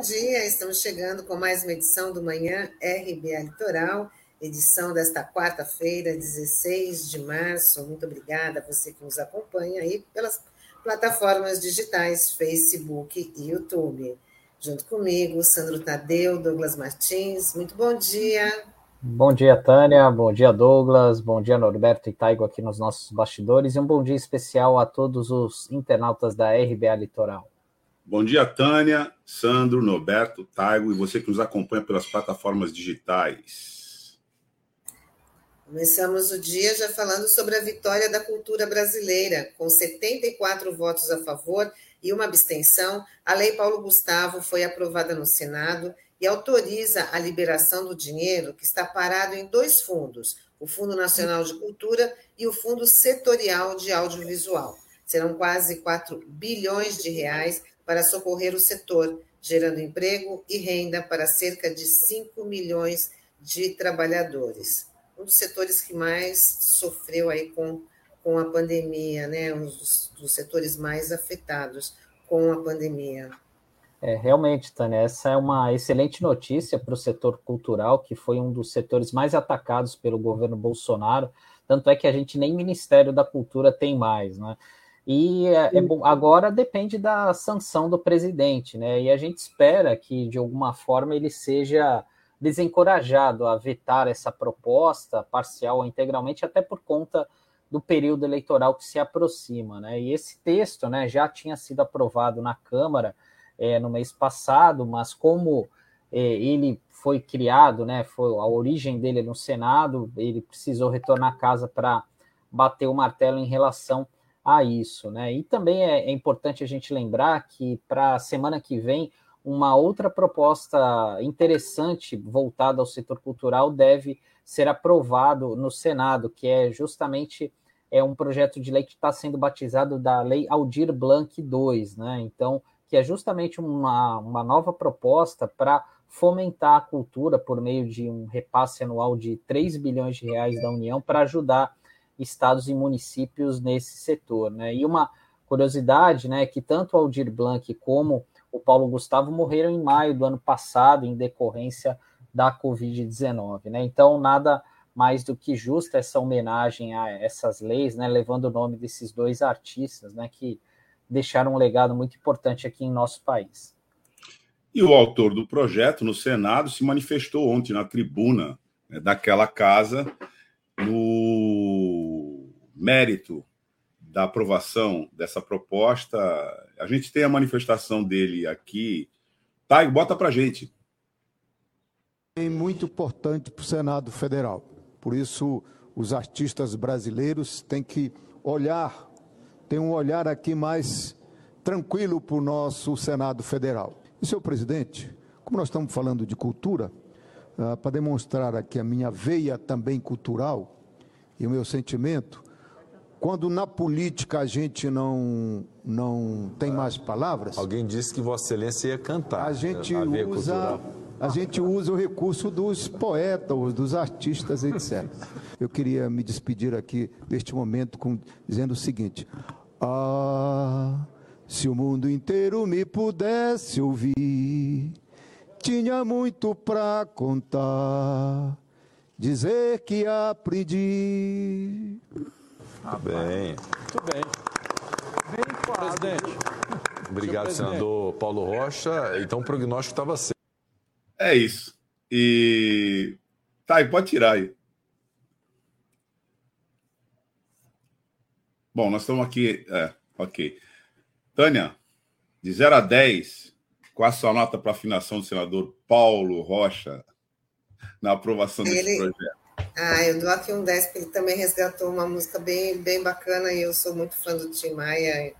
Bom dia, estamos chegando com mais uma edição do Manhã RBA Litoral, edição desta quarta-feira, 16 de março. Muito obrigada a você que nos acompanha aí pelas plataformas digitais, Facebook e YouTube. Junto comigo, Sandro Tadeu, Douglas Martins. Muito bom dia. Bom dia, Tânia. Bom dia, Douglas. Bom dia, Norberto e Taigo aqui nos nossos bastidores. E um bom dia especial a todos os internautas da RBA Litoral. Bom dia, Tânia, Sandro, Norberto, Taigo e você que nos acompanha pelas plataformas digitais. Começamos o dia já falando sobre a vitória da cultura brasileira. Com 74 votos a favor e uma abstenção, a Lei Paulo Gustavo foi aprovada no Senado e autoriza a liberação do dinheiro que está parado em dois fundos, o Fundo Nacional de Cultura e o Fundo Setorial de Audiovisual. Serão quase 4 bilhões de reais para socorrer o setor, gerando emprego e renda para cerca de 5 milhões de trabalhadores. Um dos setores que mais sofreu aí com, com a pandemia, né? Um dos, dos setores mais afetados com a pandemia. É, realmente, Tânia, essa é uma excelente notícia para o setor cultural, que foi um dos setores mais atacados pelo governo Bolsonaro. Tanto é que a gente nem Ministério da Cultura tem mais, né? E é, é bom, agora depende da sanção do presidente, né? E a gente espera que, de alguma forma, ele seja desencorajado a vetar essa proposta, parcial ou integralmente, até por conta do período eleitoral que se aproxima, né? E esse texto, né, já tinha sido aprovado na Câmara é, no mês passado, mas como é, ele foi criado, né, foi a origem dele no Senado, ele precisou retornar à casa para bater o martelo em relação a isso, né? E também é, é importante a gente lembrar que para a semana que vem uma outra proposta interessante voltada ao setor cultural deve ser aprovado no Senado, que é justamente é um projeto de lei que está sendo batizado da Lei Aldir Blanc II, né? Então que é justamente uma, uma nova proposta para fomentar a cultura por meio de um repasse anual de 3 bilhões de reais da União para ajudar estados e municípios nesse setor. Né? E uma curiosidade né, é que tanto o Aldir Blanc como o Paulo Gustavo morreram em maio do ano passado em decorrência da Covid-19. Né? Então, nada mais do que justa essa homenagem a essas leis, né, levando o nome desses dois artistas né, que deixaram um legado muito importante aqui em nosso país. E o autor do projeto no Senado se manifestou ontem na tribuna né, daquela casa no mérito da aprovação dessa proposta. A gente tem a manifestação dele aqui. Tá, bota para gente. É muito importante para o Senado Federal. Por isso, os artistas brasileiros têm que olhar tem um olhar aqui mais tranquilo para o nosso Senado Federal. E, senhor presidente, como nós estamos falando de cultura, uh, para demonstrar aqui a minha veia também cultural e o meu sentimento, quando na política a gente não, não tem mais palavras. Alguém disse que Vossa Excelência ia cantar. A gente a usa. A gente usa o recurso dos poetas, dos artistas, etc. Eu queria me despedir aqui deste momento com, dizendo o seguinte: ah, se o mundo inteiro me pudesse ouvir, tinha muito para contar, dizer que aprendi. Ah, bem. Muito bem. Bem claro. Presidente. Obrigado, senador Paulo Rocha. Então o prognóstico estava certo. É isso. E. Tá, e pode tirar aí. Bom, nós estamos aqui. É, ok. Tânia, de 0 a 10, qual a sua nota para a afinação do senador Paulo Rocha na aprovação desse ele... projeto? Ah, eu dou aqui um 10, porque ele também resgatou uma música bem, bem bacana e eu sou muito fã do Tim Maia.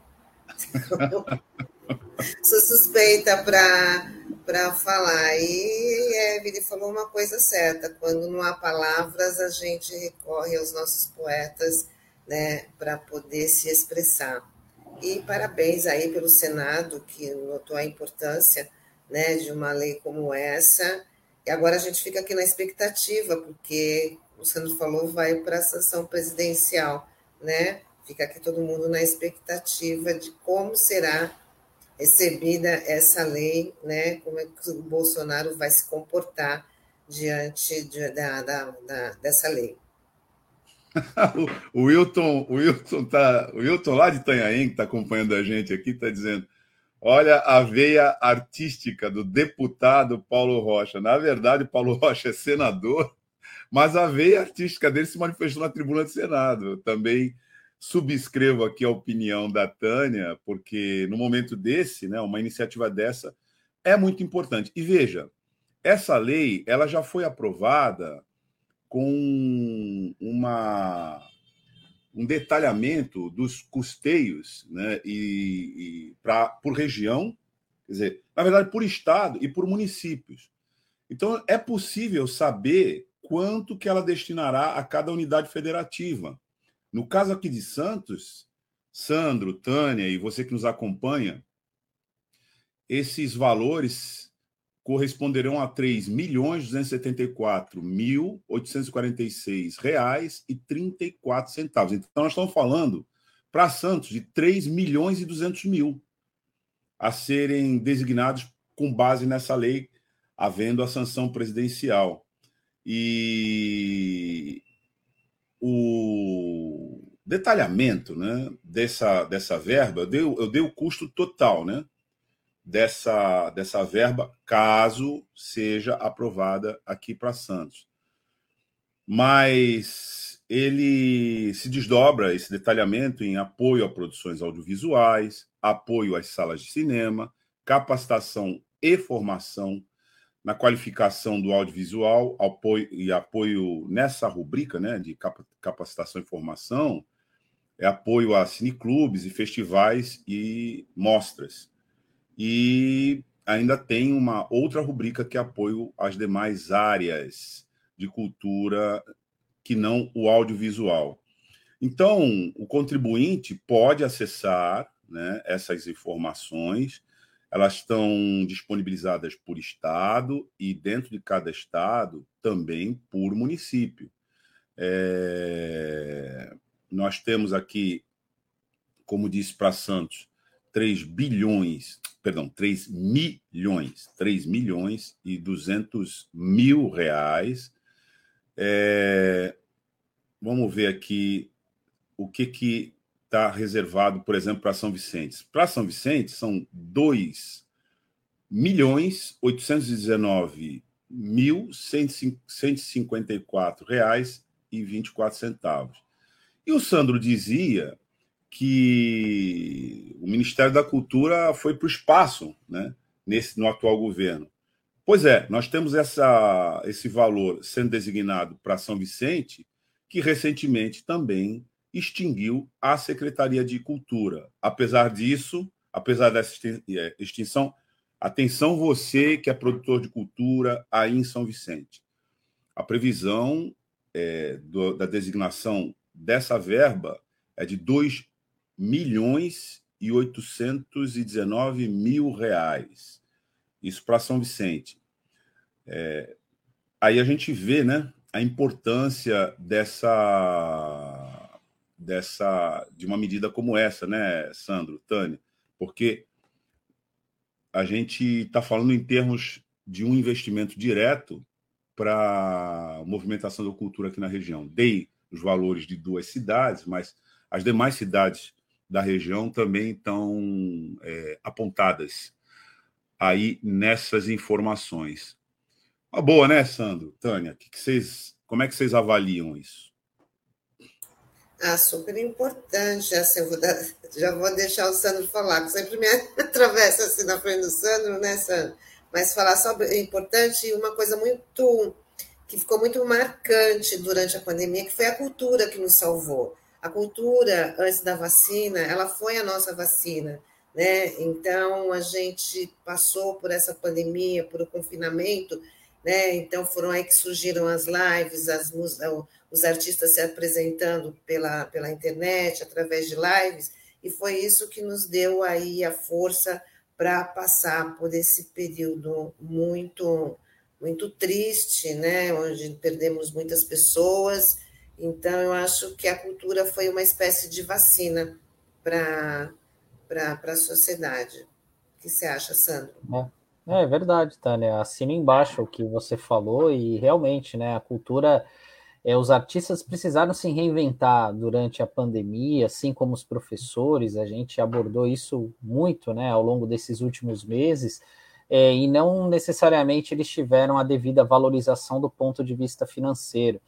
sou suspeita para falar. E é, ele falou uma coisa certa: quando não há palavras, a gente recorre aos nossos poetas né, para poder se expressar. E parabéns aí pelo Senado, que notou a importância né, de uma lei como essa. E agora a gente fica aqui na expectativa, porque o Sandro falou, vai para a sanção presidencial, né? Fica aqui todo mundo na expectativa de como será recebida essa lei, né? Como é que o Bolsonaro vai se comportar diante de, da, da, da, dessa lei. o Wilton, o Wilton tá, o Wilton lá de Itanhaém, que está acompanhando a gente aqui, está dizendo: olha a veia artística do deputado Paulo Rocha. Na verdade, Paulo Rocha é senador, mas a veia artística dele se manifestou na tribuna do Senado. Eu também subscrevo aqui a opinião da Tânia, porque no momento desse, né, uma iniciativa dessa é muito importante. E veja, essa lei ela já foi aprovada com uma, um detalhamento dos custeios né, e, e pra, por região, quer dizer, na verdade, por estado e por municípios. Então, é possível saber quanto que ela destinará a cada unidade federativa. No caso aqui de Santos, Sandro, Tânia e você que nos acompanha, esses valores corresponderão a R$ 3.274.846,34. Então, nós estamos falando para Santos de 3 milhões e 200 mil a serem designados com base nessa lei, havendo a sanção presidencial. E o detalhamento né, dessa, dessa verba, eu dei, eu dei o custo total, né? Dessa, dessa verba, caso seja aprovada aqui para Santos. Mas ele se desdobra esse detalhamento em apoio a produções audiovisuais, apoio às salas de cinema, capacitação e formação na qualificação do audiovisual, apoio e apoio nessa rubrica, né, de capacitação e formação, é apoio a cineclubes e festivais e mostras e ainda tem uma outra rubrica que apoio às demais áreas de cultura que não o audiovisual. Então, o contribuinte pode acessar né, essas informações, elas estão disponibilizadas por estado e, dentro de cada estado, também por município. É... Nós temos aqui, como disse para Santos, 3 bilhões, perdão, 3 milhões, 3 milhões e 200 mil reais. É, vamos ver aqui o que que está reservado, por exemplo, para São Vicente. Para São Vicente são 2 milhões 819 mil 154 reais e 24 centavos. E o Sandro dizia que o Ministério da Cultura foi para o espaço né, nesse, no atual governo. Pois é, nós temos essa, esse valor sendo designado para São Vicente, que recentemente também extinguiu a Secretaria de Cultura. Apesar disso, apesar dessa é, extinção, atenção você que é produtor de cultura aí em São Vicente. A previsão é, do, da designação dessa verba é de 2 milhões e 819 mil reais. Isso para São Vicente. É, aí a gente vê né, a importância dessa, dessa de uma medida como essa, né, Sandro, Tânia? Porque a gente está falando em termos de um investimento direto para movimentação da cultura aqui na região. Dei os valores de duas cidades, mas as demais cidades da região também estão é, apontadas aí nessas informações. Uma boa, né, Sandro? Tânia, que que como é que vocês avaliam isso? Ah, super importante. Assim, vou dar, já vou deixar o Sandro falar, que sempre me atravessa assim na frente do Sandro, né, Sandro? Mas falar sobre é importante uma coisa muito que ficou muito marcante durante a pandemia, que foi a cultura que nos salvou. A cultura, antes da vacina, ela foi a nossa vacina, né? Então, a gente passou por essa pandemia, por o confinamento, né? Então, foram aí que surgiram as lives, as, os artistas se apresentando pela, pela internet, através de lives, e foi isso que nos deu aí a força para passar por esse período muito muito triste, né, onde perdemos muitas pessoas, então, eu acho que a cultura foi uma espécie de vacina para a sociedade. O que você acha, Sandro? É, é verdade, Tânia. Assina embaixo o que você falou e realmente, né, a cultura, é, os artistas precisaram se reinventar durante a pandemia, assim como os professores. A gente abordou isso muito, né, ao longo desses últimos meses. É, e não necessariamente eles tiveram a devida valorização do ponto de vista financeiro,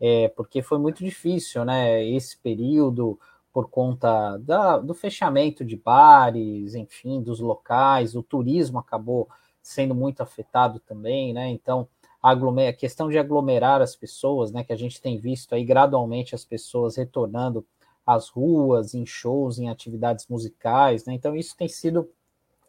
é, porque foi muito difícil, né? Esse período, por conta da, do fechamento de bares, enfim, dos locais, o turismo acabou sendo muito afetado também, né? Então, a, a questão de aglomerar as pessoas, né? Que a gente tem visto aí gradualmente as pessoas retornando às ruas, em shows, em atividades musicais, né? Então, isso tem sido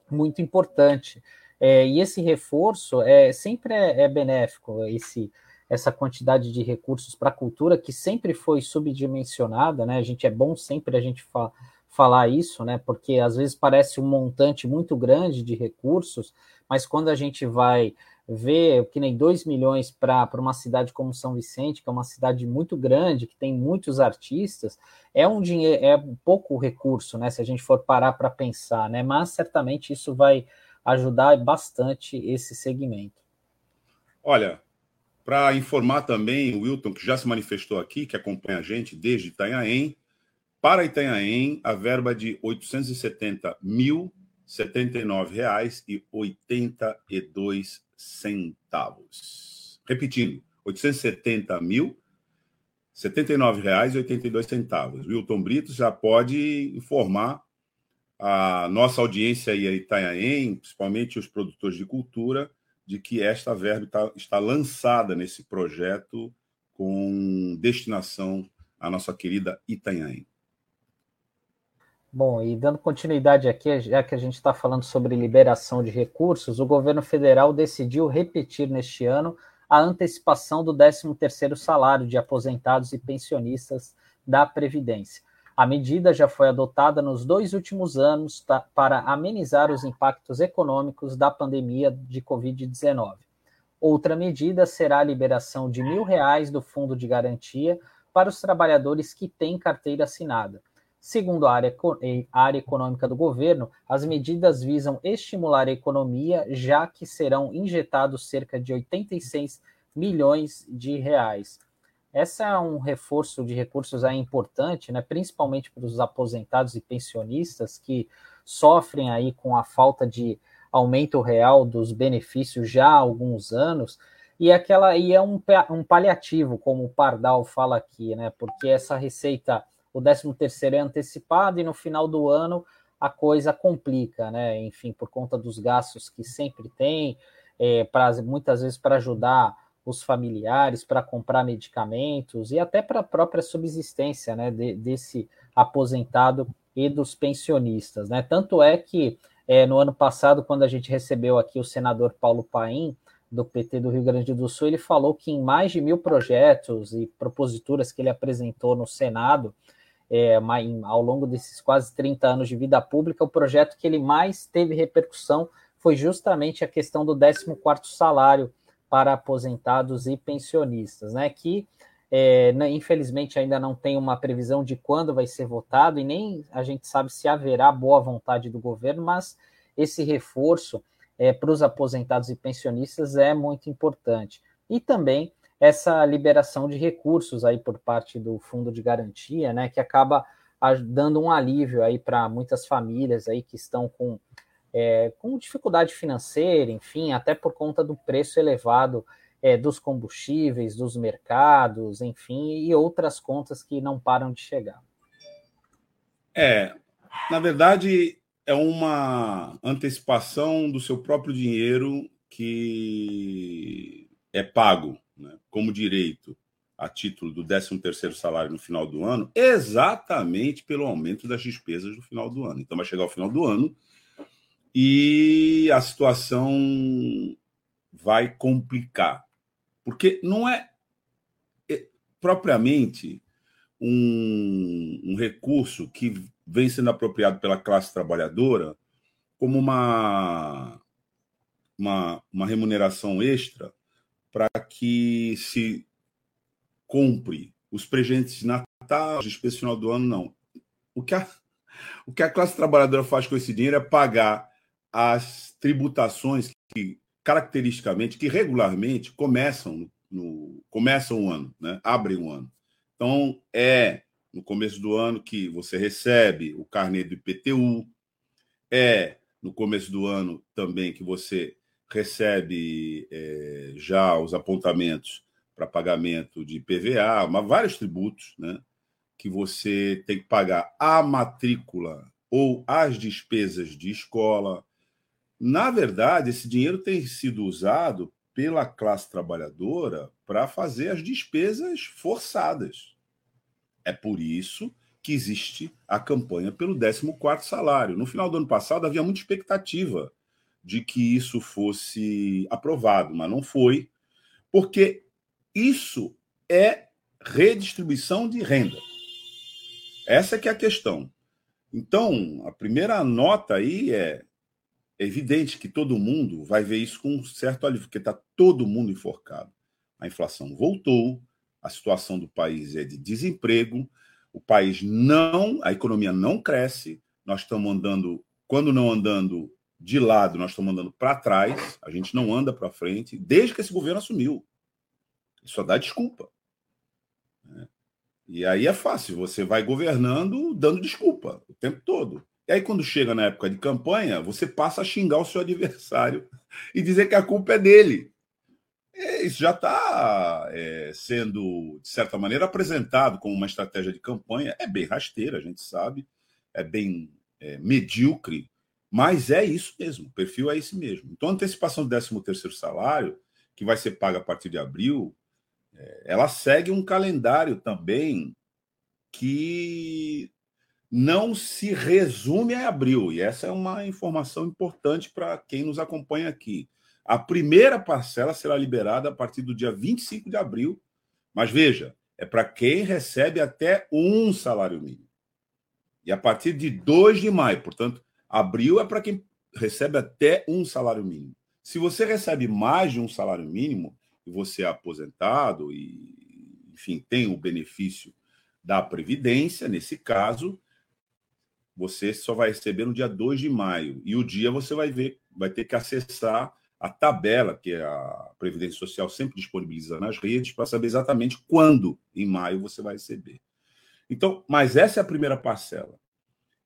muito importante. É, e esse reforço é sempre é, é benéfico, esse essa quantidade de recursos para a cultura que sempre foi subdimensionada, né? A gente é bom sempre a gente fa falar isso, né? Porque às vezes parece um montante muito grande de recursos, mas quando a gente vai ver que nem 2 milhões para uma cidade como São Vicente, que é uma cidade muito grande, que tem muitos artistas, é um dinheiro, é um pouco recurso, né? Se a gente for parar para pensar, né? Mas certamente isso vai ajudar bastante esse segmento. Olha, para informar também o Wilton, que já se manifestou aqui, que acompanha a gente desde Itanhaém, para Itanhaém, a verba de R$ 870 mil R$ 79,82. Repetindo, 870 mil R$ 79,82. Wilton Brito já pode informar a nossa audiência aí em Itanhaém, principalmente os produtores de cultura, de que esta verba está, está lançada nesse projeto com destinação à nossa querida Itanhaém. Bom, e dando continuidade aqui, já que a gente está falando sobre liberação de recursos, o governo federal decidiu repetir neste ano a antecipação do 13º salário de aposentados e pensionistas da Previdência. A medida já foi adotada nos dois últimos anos tá, para amenizar os impactos econômicos da pandemia de Covid-19. Outra medida será a liberação de mil reais do Fundo de Garantia para os trabalhadores que têm carteira assinada. Segundo a área, a área econômica do governo, as medidas visam estimular a economia, já que serão injetados cerca de 86 milhões de reais. Essa é um reforço de recursos aí importante, né, principalmente para os aposentados e pensionistas que sofrem aí com a falta de aumento real dos benefícios já há alguns anos, e aquela e é um, um paliativo, como o Pardal fala aqui, né? Porque essa receita, o 13 terceiro é antecipado e no final do ano a coisa complica, né? Enfim, por conta dos gastos que sempre tem, é, pra, muitas vezes para ajudar os familiares para comprar medicamentos e até para a própria subsistência né, de, desse aposentado e dos pensionistas. Né? Tanto é que é, no ano passado, quando a gente recebeu aqui o senador Paulo Paim, do PT do Rio Grande do Sul, ele falou que em mais de mil projetos e proposituras que ele apresentou no Senado, é, ao longo desses quase 30 anos de vida pública, o projeto que ele mais teve repercussão foi justamente a questão do 14º salário, para aposentados e pensionistas, né? Que é, né, infelizmente ainda não tem uma previsão de quando vai ser votado e nem a gente sabe se haverá boa vontade do governo, mas esse reforço é, para os aposentados e pensionistas é muito importante. E também essa liberação de recursos aí por parte do fundo de garantia, né, que acaba dando um alívio aí para muitas famílias aí que estão com é, com dificuldade financeira, enfim, até por conta do preço elevado é, dos combustíveis, dos mercados, enfim, e outras contas que não param de chegar. É, na verdade, é uma antecipação do seu próprio dinheiro que é pago né, como direito a título do 13º salário no final do ano, exatamente pelo aumento das despesas no final do ano. Então vai chegar o final do ano, e a situação vai complicar. Porque não é, é propriamente um, um, recurso que vem sendo apropriado pela classe trabalhadora como uma, uma, uma remuneração extra para que se compre os presentes de Natal, de especial do ano, não. O que, a, o que a classe trabalhadora faz com esse dinheiro é pagar as tributações que caracteristicamente, que regularmente começam no, começam o ano, né? abrem o ano. Então, é no começo do ano que você recebe o carnê do IPTU, é no começo do ano também que você recebe é, já os apontamentos para pagamento de PVA, mas vários tributos, né? Que você tem que pagar a matrícula ou as despesas de escola. Na verdade, esse dinheiro tem sido usado pela classe trabalhadora para fazer as despesas forçadas. É por isso que existe a campanha pelo 14º salário. No final do ano passado havia muita expectativa de que isso fosse aprovado, mas não foi, porque isso é redistribuição de renda. Essa que é a questão. Então, a primeira nota aí é, é evidente que todo mundo vai ver isso com um certo alívio, porque está todo mundo enforcado. A inflação voltou, a situação do país é de desemprego, o país não, a economia não cresce, nós estamos andando, quando não andando de lado, nós estamos andando para trás, a gente não anda para frente, desde que esse governo assumiu. Isso só dá desculpa. Né? E aí é fácil, você vai governando dando desculpa o tempo todo. E aí, quando chega na época de campanha, você passa a xingar o seu adversário e dizer que a culpa é dele. É, isso já está é, sendo, de certa maneira, apresentado como uma estratégia de campanha. É bem rasteira, a gente sabe, é bem é, medíocre, mas é isso mesmo, o perfil é esse mesmo. Então, a antecipação do 13º salário, que vai ser paga a partir de abril, é, ela segue um calendário também que não se resume a abril, e essa é uma informação importante para quem nos acompanha aqui. A primeira parcela será liberada a partir do dia 25 de abril, mas veja, é para quem recebe até um salário mínimo. E a partir de 2 de maio, portanto, abril é para quem recebe até um salário mínimo. Se você recebe mais de um salário mínimo, e você é aposentado e, enfim, tem o benefício da Previdência, nesse caso, você só vai receber no dia 2 de maio. E o dia você vai ver, vai ter que acessar a tabela que a Previdência Social sempre disponibiliza nas redes para saber exatamente quando em maio você vai receber. Então, mas essa é a primeira parcela.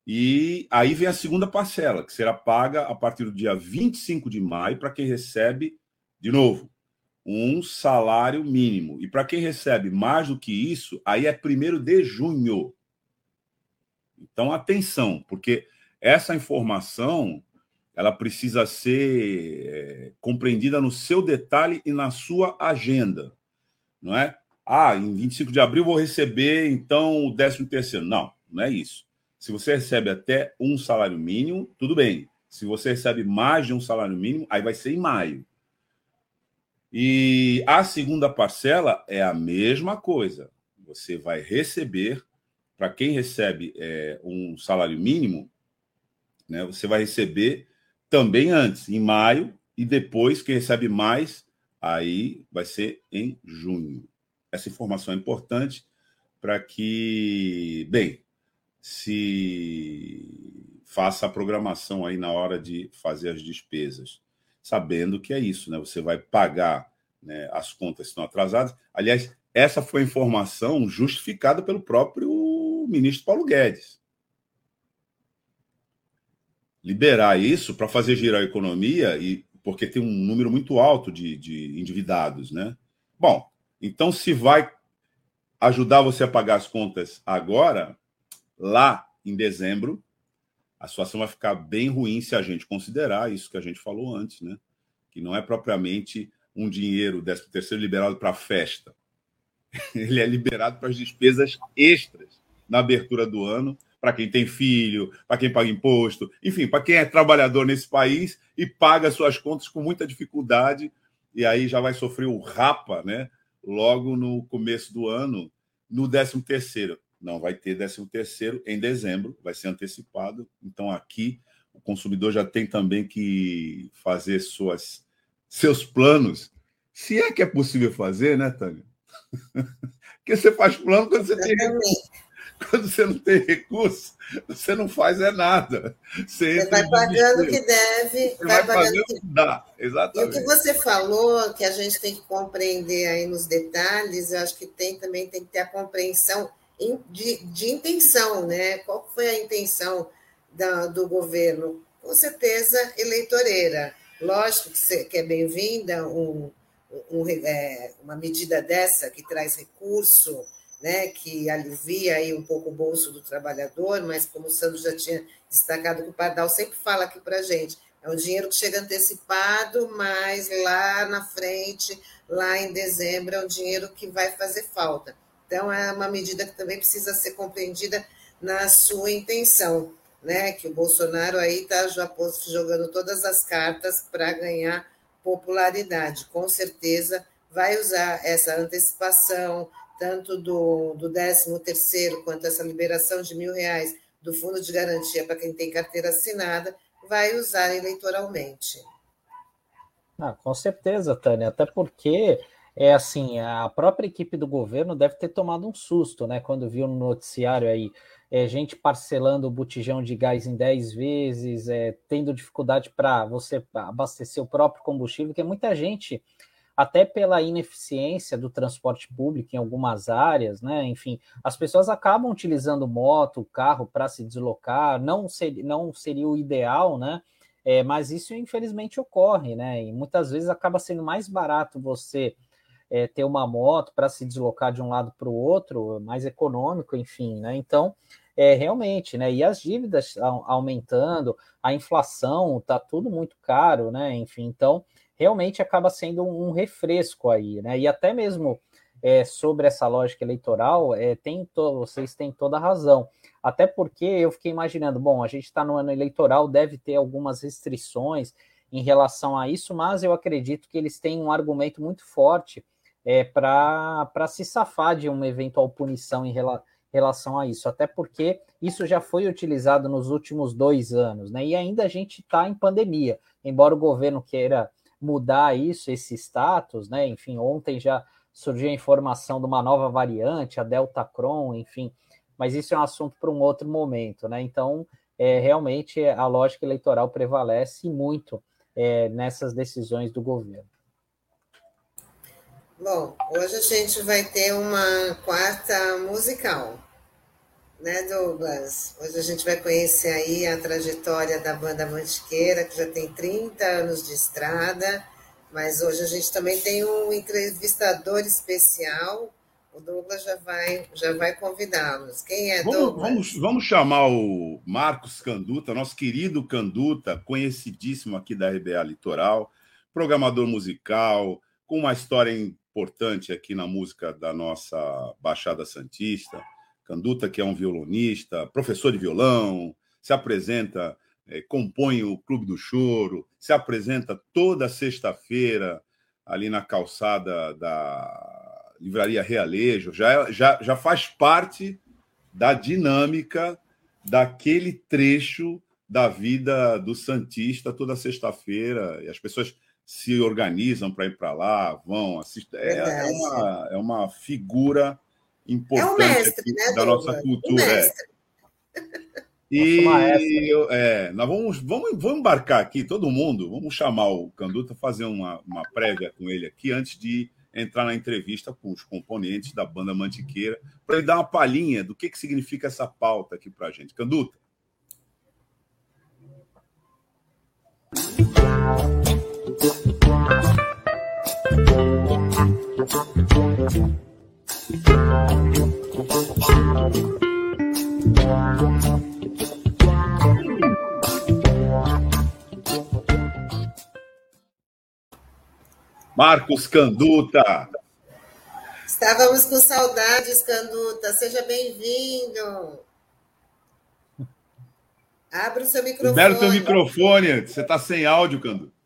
E aí vem a segunda parcela, que será paga a partir do dia 25 de maio para quem recebe, de novo, um salário mínimo. E para quem recebe mais do que isso, aí é primeiro de junho. Então, atenção, porque essa informação ela precisa ser é, compreendida no seu detalhe e na sua agenda, não é? Ah, em 25 de abril vou receber então o 13 terceiro. Não, não é isso. Se você recebe até um salário mínimo, tudo bem. Se você recebe mais de um salário mínimo, aí vai ser em maio. E a segunda parcela é a mesma coisa. Você vai receber, para quem recebe é, um salário mínimo, né, você vai receber também antes, em maio, e depois, quem recebe mais, aí vai ser em junho. Essa informação é importante para que, bem, se faça a programação aí na hora de fazer as despesas, sabendo que é isso, né? Você vai pagar né, as contas que estão atrasadas. Aliás, essa foi a informação justificada pelo próprio ministro Paulo Guedes liberar isso para fazer girar a economia e porque tem um número muito alto de, de endividados, né? Bom, então se vai ajudar você a pagar as contas agora, lá em dezembro, a situação vai ficar bem ruim se a gente considerar isso que a gente falou antes, né? Que não é propriamente um dinheiro, décimo terceiro, liberado para festa. Ele é liberado para as despesas extras na abertura do ano para quem tem filho, para quem paga imposto, enfim, para quem é trabalhador nesse país e paga suas contas com muita dificuldade e aí já vai sofrer o rapa, né? Logo no começo do ano, no 13 terceiro. Não vai ter 13 terceiro em dezembro, vai ser antecipado. Então aqui o consumidor já tem também que fazer suas seus planos, se é que é possível fazer, né, Tânia? Porque você faz plano quando você tem Quando você não tem recurso, você não faz é nada. Você, você vai pagando o que deve, você vai, vai pagando o que dá. Exatamente. E o que você falou, que a gente tem que compreender aí nos detalhes, eu acho que tem também tem que ter a compreensão de, de intenção, né? Qual foi a intenção da, do governo? Com certeza eleitoreira. Lógico que, é bem-vinda um, um, é, uma medida dessa que traz recurso, né, que alivia aí um pouco o bolso do trabalhador, mas como o Sandro já tinha destacado, o Pardal sempre fala aqui para a gente, é um dinheiro que chega antecipado, mas lá na frente, lá em dezembro, é um dinheiro que vai fazer falta. Então, é uma medida que também precisa ser compreendida na sua intenção, né? Que o Bolsonaro aí está jogando todas as cartas para ganhar popularidade. Com certeza vai usar essa antecipação, tanto do, do 13 terceiro quanto essa liberação de mil reais do Fundo de Garantia para quem tem carteira assinada, vai usar eleitoralmente. Ah, com certeza, Tânia, até porque é assim, a própria equipe do governo deve ter tomado um susto, né? Quando viu no noticiário aí é, gente parcelando o botijão de gás em 10 vezes, é, tendo dificuldade para você abastecer o próprio combustível, que muita gente, até pela ineficiência do transporte público em algumas áreas, né? Enfim, as pessoas acabam utilizando moto, carro para se deslocar, não, ser, não seria o ideal, né? É, mas isso infelizmente ocorre, né? E muitas vezes acaba sendo mais barato você é, ter uma moto para se deslocar de um lado para o outro, mais econômico, enfim, né? Então, é, realmente, né? E as dívidas aumentando, a inflação, tá tudo muito caro, né? Enfim, então, realmente acaba sendo um, refresco aí, né? E até mesmo é, sobre essa lógica eleitoral, é, tem vocês têm toda a razão. Até porque eu fiquei imaginando, bom, a gente está no ano eleitoral, deve ter algumas restrições em relação a isso, mas eu acredito que eles têm um argumento muito forte é, para se safar de uma eventual punição em rela, relação a isso, até porque isso já foi utilizado nos últimos dois anos, né? E ainda a gente está em pandemia, embora o governo queira mudar isso, esse status, né? Enfim, ontem já surgiu a informação de uma nova variante, a Delta Cron, enfim, mas isso é um assunto para um outro momento, né? Então, é, realmente a lógica eleitoral prevalece muito é, nessas decisões do governo. Bom, hoje a gente vai ter uma quarta musical, né, Douglas? Hoje a gente vai conhecer aí a trajetória da banda Mantiqueira, que já tem 30 anos de estrada, mas hoje a gente também tem um entrevistador especial. O Douglas já vai, já vai convidá-los. Quem é vamos, Douglas? Vamos, vamos chamar o Marcos Canduta, nosso querido Canduta, conhecidíssimo aqui da RBA Litoral, programador musical, com uma história importante aqui na música da nossa Baixada Santista. Canduta, que é um violonista, professor de violão, se apresenta, é, compõe o Clube do Choro, se apresenta toda sexta-feira ali na calçada da Livraria Realejo, já, já, já faz parte da dinâmica daquele trecho da vida do Santista toda sexta-feira, e as pessoas se organizam para ir para lá, vão, assistir. É, é, uma, é uma figura importante é mestre, né, da nossa cultura. É. E é, nós vamos, vamos, vamos embarcar aqui, todo mundo, vamos chamar o Canduta, fazer uma, uma prévia com ele aqui, antes de entrar na entrevista com os componentes da banda Mantiqueira, para ele dar uma palhinha do que, que significa essa pauta aqui para a gente. Canduta. Marcos Canduta. Estávamos com saudades, Canduta. Seja bem-vindo. Abra o seu microfone. Libera o microfone. Você está sem áudio, Canduta.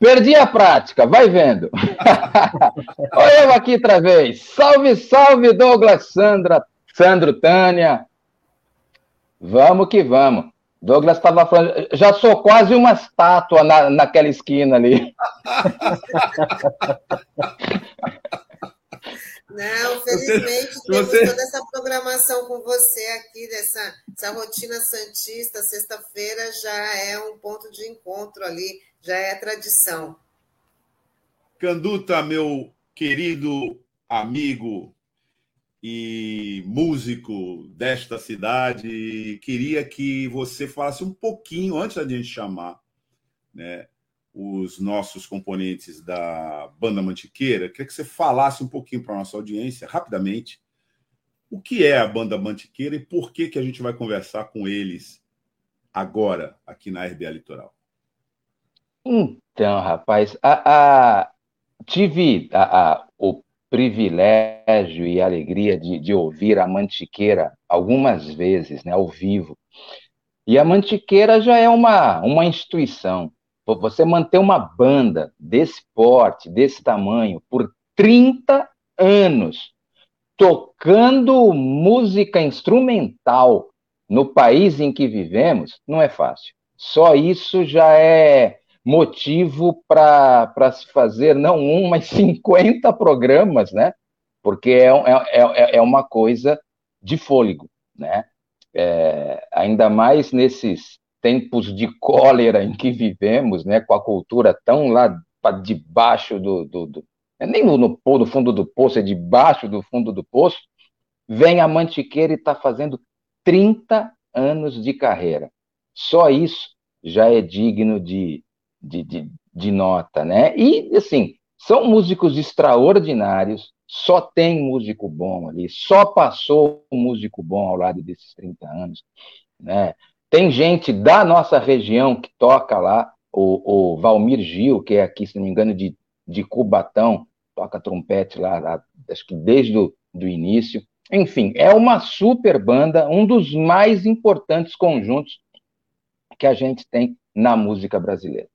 Perdi a prática, vai vendo. Olha eu aqui outra vez. Salve, salve, Douglas Sandra, Sandro Tânia. Vamos que vamos. Douglas estava falando, já sou quase uma estátua na, naquela esquina ali. Não, Felizmente, você, temos você... toda essa programação com você aqui, dessa essa rotina santista. Sexta-feira já é um ponto de encontro ali, já é tradição. Canduta, meu querido amigo e músico desta cidade, queria que você falasse um pouquinho, antes da gente chamar né, os nossos componentes da Banda Mantiqueira, queria que você falasse um pouquinho para a nossa audiência, rapidamente, o que é a Banda Mantiqueira e por que, que a gente vai conversar com eles agora, aqui na RBA Litoral. Então, rapaz, a, a tive a, o privilégio e alegria de, de ouvir a Mantiqueira algumas vezes, né, ao vivo. E a Mantiqueira já é uma, uma instituição. Você manter uma banda desse porte, desse tamanho, por 30 anos, tocando música instrumental no país em que vivemos, não é fácil. Só isso já é motivo para se fazer não um, mas 50 programas, né? Porque é, é, é, é uma coisa de fôlego, né? É, ainda mais nesses tempos de cólera em que vivemos, né? Com a cultura tão lá debaixo do, do, do é nem no, no, no fundo do poço, é debaixo do fundo do poço, vem a Mantiqueira e está fazendo 30 anos de carreira. Só isso já é digno de, de, de, de nota, né? E, assim, são músicos extraordinários, só tem músico bom ali, só passou um músico bom ao lado desses 30 anos, né? Tem gente da nossa região que toca lá, o, o Valmir Gil, que é aqui, se não me engano, de, de Cubatão, toca trompete lá, lá acho que desde o do início. Enfim, é uma super banda, um dos mais importantes conjuntos que a gente tem na música brasileira.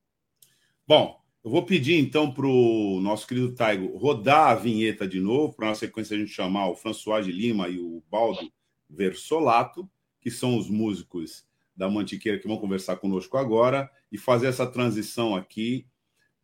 Bom, eu vou pedir então para o nosso querido Taigo rodar a vinheta de novo, para na sequência a gente chamar o François de Lima e o Baldo Versolato, que são os músicos da Mantiqueira que vão conversar conosco agora, e fazer essa transição aqui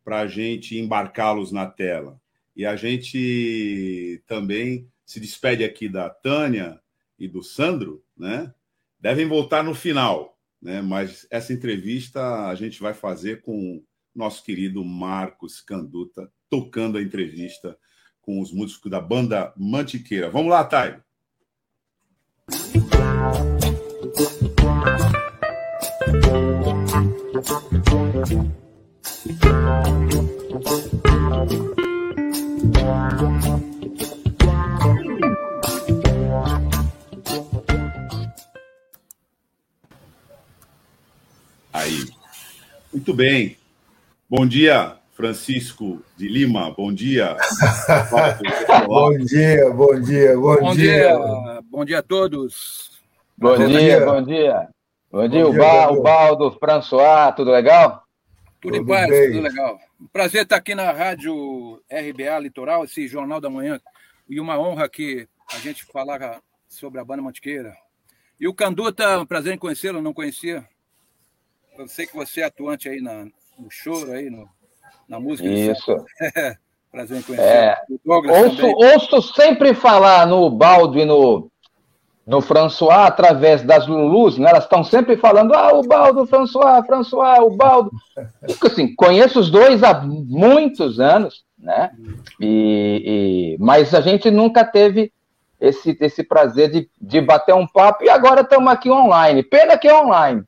para a gente embarcá-los na tela. E a gente também se despede aqui da Tânia e do Sandro, né? Devem voltar no final, né? Mas essa entrevista a gente vai fazer com nosso querido Marcos Canduta, tocando a entrevista com os músicos da banda Mantiqueira. Vamos lá, Thay. Aí. Muito bem. Bom dia, Francisco de Lima. Bom dia. bom dia, bom dia, bom, bom dia. dia. Bom dia a todos. Bom, bom dia, dia, bom dia. Bom dia, bom dia o, Baldo, o François, tudo legal? Tudo, tudo em paz, bem. tudo legal. Prazer estar aqui na Rádio RBA Litoral, esse Jornal da Manhã, e uma honra que a gente falar sobre a banda Mantiqueira. E o Canduta, um prazer em conhecê-lo, não conhecia. Eu sei que você é atuante aí na, no choro aí, no, na música. Isso. Prazer em conhecer. É. Ouço, ouço, sempre falar no Baldo e no, no François através das Lulus, né? Elas estão sempre falando, ah, o Baldo, François, François, o Baldo. Assim, conheço os dois há muitos anos, né? E, e, mas a gente nunca teve esse, esse prazer de, de bater um papo e agora estamos aqui online. Pena que é online.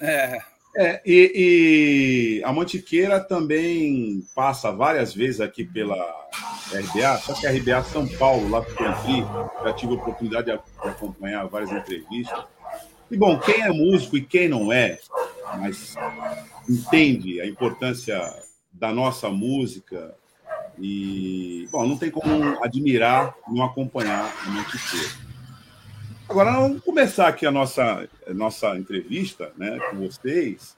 É. É, e, e, a Mantiqueira também passa várias vezes aqui pela RBA, só que a RBA São Paulo, lá que eu já tive a oportunidade de acompanhar várias entrevistas. E bom, quem é músico e quem não é, mas entende a importância da nossa música e, bom, não tem como admirar, não acompanhar a Mantiqueira. Agora, vamos começar aqui a nossa, a nossa entrevista né, com vocês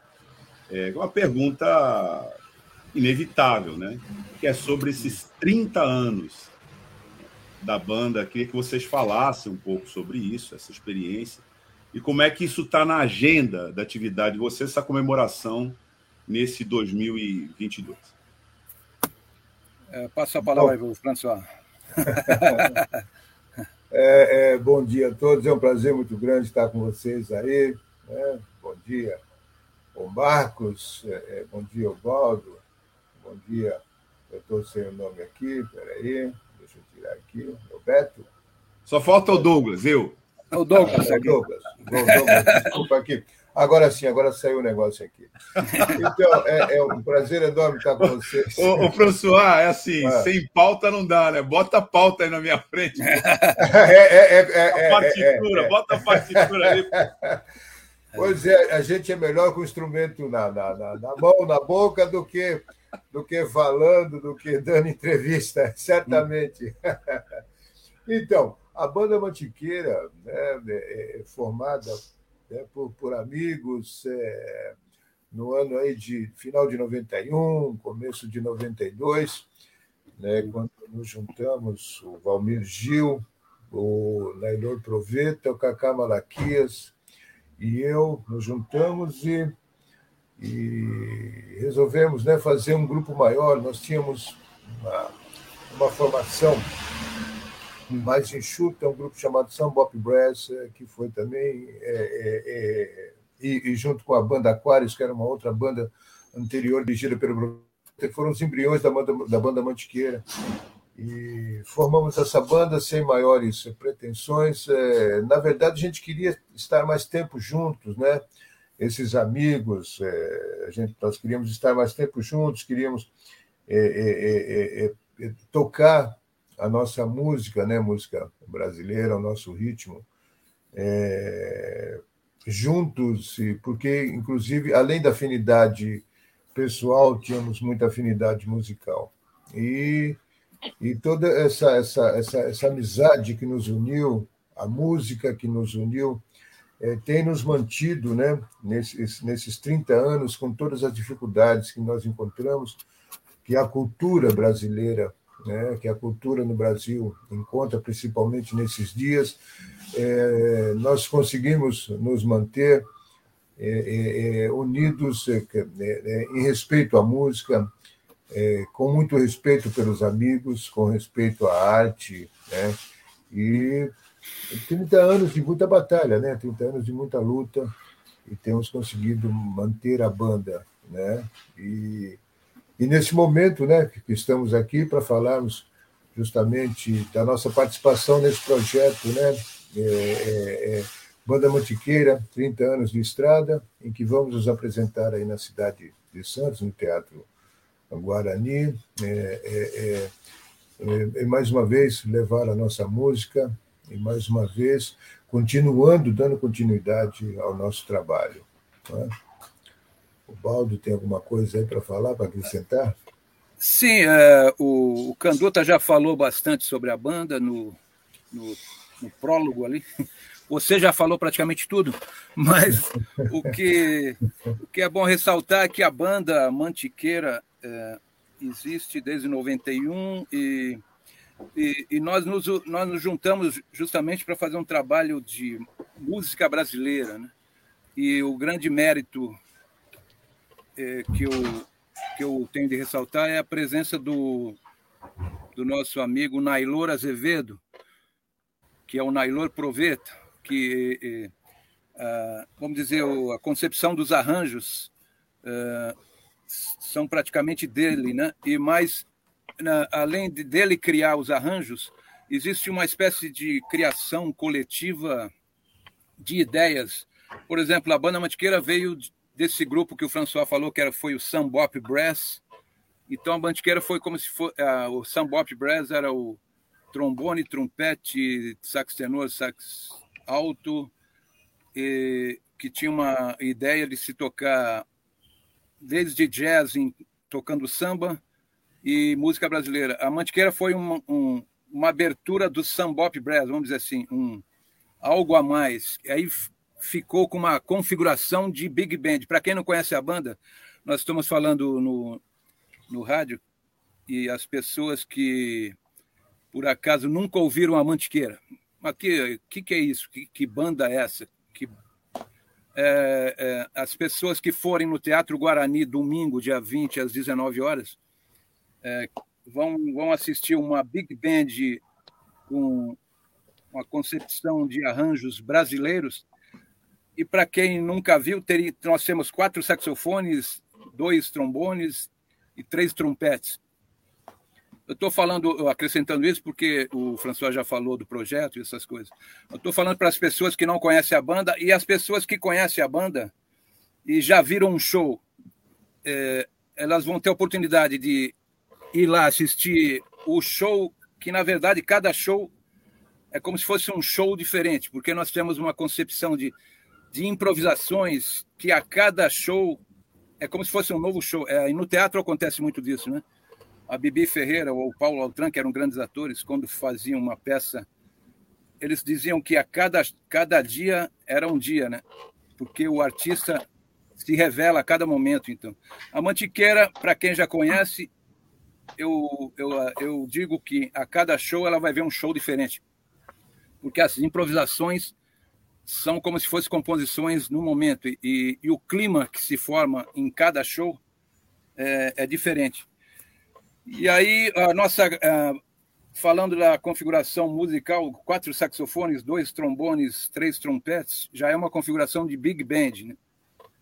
é, uma pergunta inevitável, né? Que é sobre esses 30 anos da banda. Queria que vocês falassem um pouco sobre isso, essa experiência, e como é que isso está na agenda da atividade de vocês, essa comemoração nesse 2022. É, passa a palavra para o François. É, é, bom dia a todos, é um prazer muito grande estar com vocês aí. Né? Bom dia, o Marcos, é, é bom dia, Oswaldo, bom dia, eu estou sem o nome aqui, peraí, deixa eu tirar aqui, Roberto. Só falta o Douglas, eu. É o Douglas. É o Douglas. Douglas. Desculpa aqui. Agora sim, agora saiu o negócio aqui. Então, é, é um prazer enorme estar com vocês. Ô, ô François, é assim, ah. sem pauta não dá, né? Bota a pauta aí na minha frente. É, é, é, a partitura, bota a partitura ali. Pois é, a gente é melhor com o instrumento na, na, na, na mão, na boca, do que, do que falando, do que dando entrevista, certamente. Então, a banda Mantiqueira né, é, é formada né, por, por amigos é, no ano aí de final de 91, começo de 92, né, quando nos juntamos o Valmir Gil, o Nailor Proveta, o Cacá Malaquias e eu nos juntamos e, e resolvemos né, fazer um grupo maior. Nós tínhamos uma, uma formação mais enxuta, um grupo chamado Sambop Brass, eh, que foi também, é, é, é, e, e, junto com a banda Aquarius, que era uma outra banda anterior, dirigida pelo foram os embriões da banda, da banda Mantiqueira. E formamos essa banda sem maiores pretensões. É, na verdade, a gente queria estar mais tempo juntos, né? Esses amigos, é, a gente, nós queríamos estar mais tempo juntos, queríamos é, tocar a nossa música, né, música brasileira, o nosso ritmo, é, juntos, porque, inclusive, além da afinidade pessoal, tínhamos muita afinidade musical. E, e toda essa, essa, essa, essa amizade que nos uniu, a música que nos uniu, é, tem nos mantido né, nesses, nesses 30 anos, com todas as dificuldades que nós encontramos, que a cultura brasileira né, que a cultura no Brasil encontra, principalmente nesses dias, é, nós conseguimos nos manter é, é, é unidos é, é, em respeito à música, com muito respeito pelos amigos, com respeito à arte, né, e 30 anos de muita batalha, né, 30 anos de muita luta, e temos conseguido manter a banda, né, e e nesse momento, né, que estamos aqui para falarmos justamente da nossa participação nesse projeto, né, é, é, é, Banda Mantiqueira, 30 anos de estrada, em que vamos nos apresentar aí na cidade de Santos, no Teatro Guarani, é, é, é, e mais uma vez levar a nossa música, e mais uma vez continuando, dando continuidade ao nosso trabalho. Não é? O Baldo tem alguma coisa aí para falar, para acrescentar? Sim, é, o, o Canduta já falou bastante sobre a banda no, no, no, prólogo ali. Você já falou praticamente tudo, mas o que, o que é bom ressaltar é que a banda Mantiqueira é, existe desde 91 e, e, e nós, nos, nós nos juntamos justamente para fazer um trabalho de música brasileira. Né? E o grande mérito que, eu, que eu tenho de ressaltar é a presença do, do nosso amigo Nailor Azevedo, que é o Nailor Proveta, que, é, é, vamos dizer, a concepção dos arranjos é, são praticamente dele, né? E mais, além de dele criar os arranjos, existe uma espécie de criação coletiva de ideias. Por exemplo, a banda Mantiqueira veio desse grupo que o François falou, que era, foi o Sambop Brass. Então a Bandiqueira foi como se fosse. Uh, o Sambop Brass era o trombone, trompete, sax tenor, sax alto, e, que tinha uma ideia de se tocar desde jazz, em, tocando samba e música brasileira. A Mantiqueira foi uma, um, uma abertura do Sambop Brass, vamos dizer assim, um, algo a mais. E aí ficou com uma configuração de big band. Para quem não conhece a banda, nós estamos falando no, no rádio e as pessoas que por acaso nunca ouviram a Mantiqueira. Mas que, que, que é isso? Que, que banda é essa? Que, é, é, as pessoas que forem no Teatro Guarani domingo, dia 20, às 19 horas, é, vão, vão assistir uma big band com uma concepção de arranjos brasileiros. E para quem nunca viu, teria, nós temos quatro saxofones, dois trombones e três trompetes. Eu estou falando, acrescentando isso porque o François já falou do projeto e essas coisas. Eu estou falando para as pessoas que não conhecem a banda e as pessoas que conhecem a banda e já viram um show. É, elas vão ter a oportunidade de ir lá assistir o show, que na verdade cada show é como se fosse um show diferente, porque nós temos uma concepção de, de improvisações que a cada show é como se fosse um novo show. É, e no teatro acontece muito disso, né? A Bibi Ferreira ou o Paulo Altran, que eram grandes atores, quando faziam uma peça, eles diziam que a cada, cada dia era um dia, né? Porque o artista se revela a cada momento, então. A Mantiqueira, para quem já conhece, eu, eu, eu digo que a cada show ela vai ver um show diferente. Porque as improvisações são como se fossem composições no momento, e, e o clima que se forma em cada show é, é diferente. E aí, a nossa, falando da configuração musical, quatro saxofones, dois trombones, três trompetes, já é uma configuração de big band, né?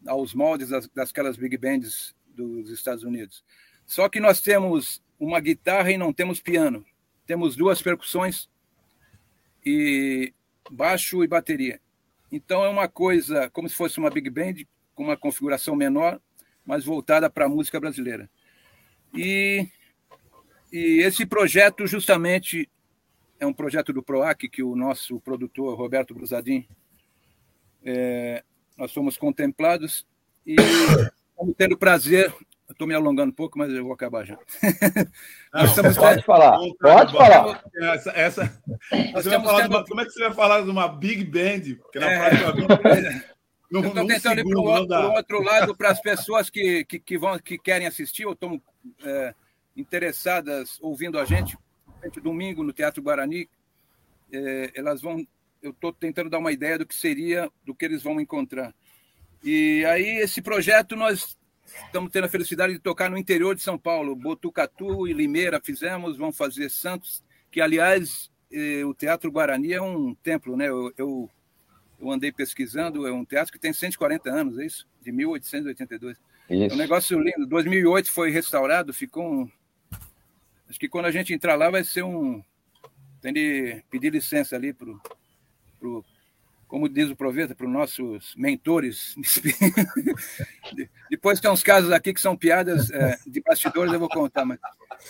aos moldes das, dasquelas big bands dos Estados Unidos. Só que nós temos uma guitarra e não temos piano. Temos duas percussões e baixo e bateria. Então é uma coisa como se fosse uma big band com uma configuração menor, mas voltada para a música brasileira. E e esse projeto, justamente, é um projeto do PROAC, que o nosso produtor, Roberto Brusadin, é, nós fomos contemplados e estamos tendo prazer. Estou me alongando um pouco, mas eu vou acabar já. Não, estamos... Pode falar, pode falar. Essa, essa... Falar uma... Como é que você vai falar de uma Big Band? Porque na é... prática, eu estou tentando ir para o outro lado para as pessoas que, que, que, vão, que querem assistir ou estão é, interessadas ouvindo a gente, domingo no Teatro Guarani, é, elas vão. Eu estou tentando dar uma ideia do que seria, do que eles vão encontrar. E aí, esse projeto, nós estamos tendo a felicidade de tocar no interior de São Paulo. Botucatu e Limeira fizemos, vamos fazer Santos, que, aliás, eh, o Teatro Guarani é um templo, né? Eu, eu, eu, andei pesquisando, é um teatro que tem 140 anos, é isso? De 1882. Isso. É um negócio lindo. 2008 foi restaurado, ficou um, Acho que quando a gente entrar lá vai ser um. Tem de pedir licença ali para como diz o Proveta, para os nossos mentores. Depois tem uns casos aqui que são piadas é, de bastidores, eu vou contar, mas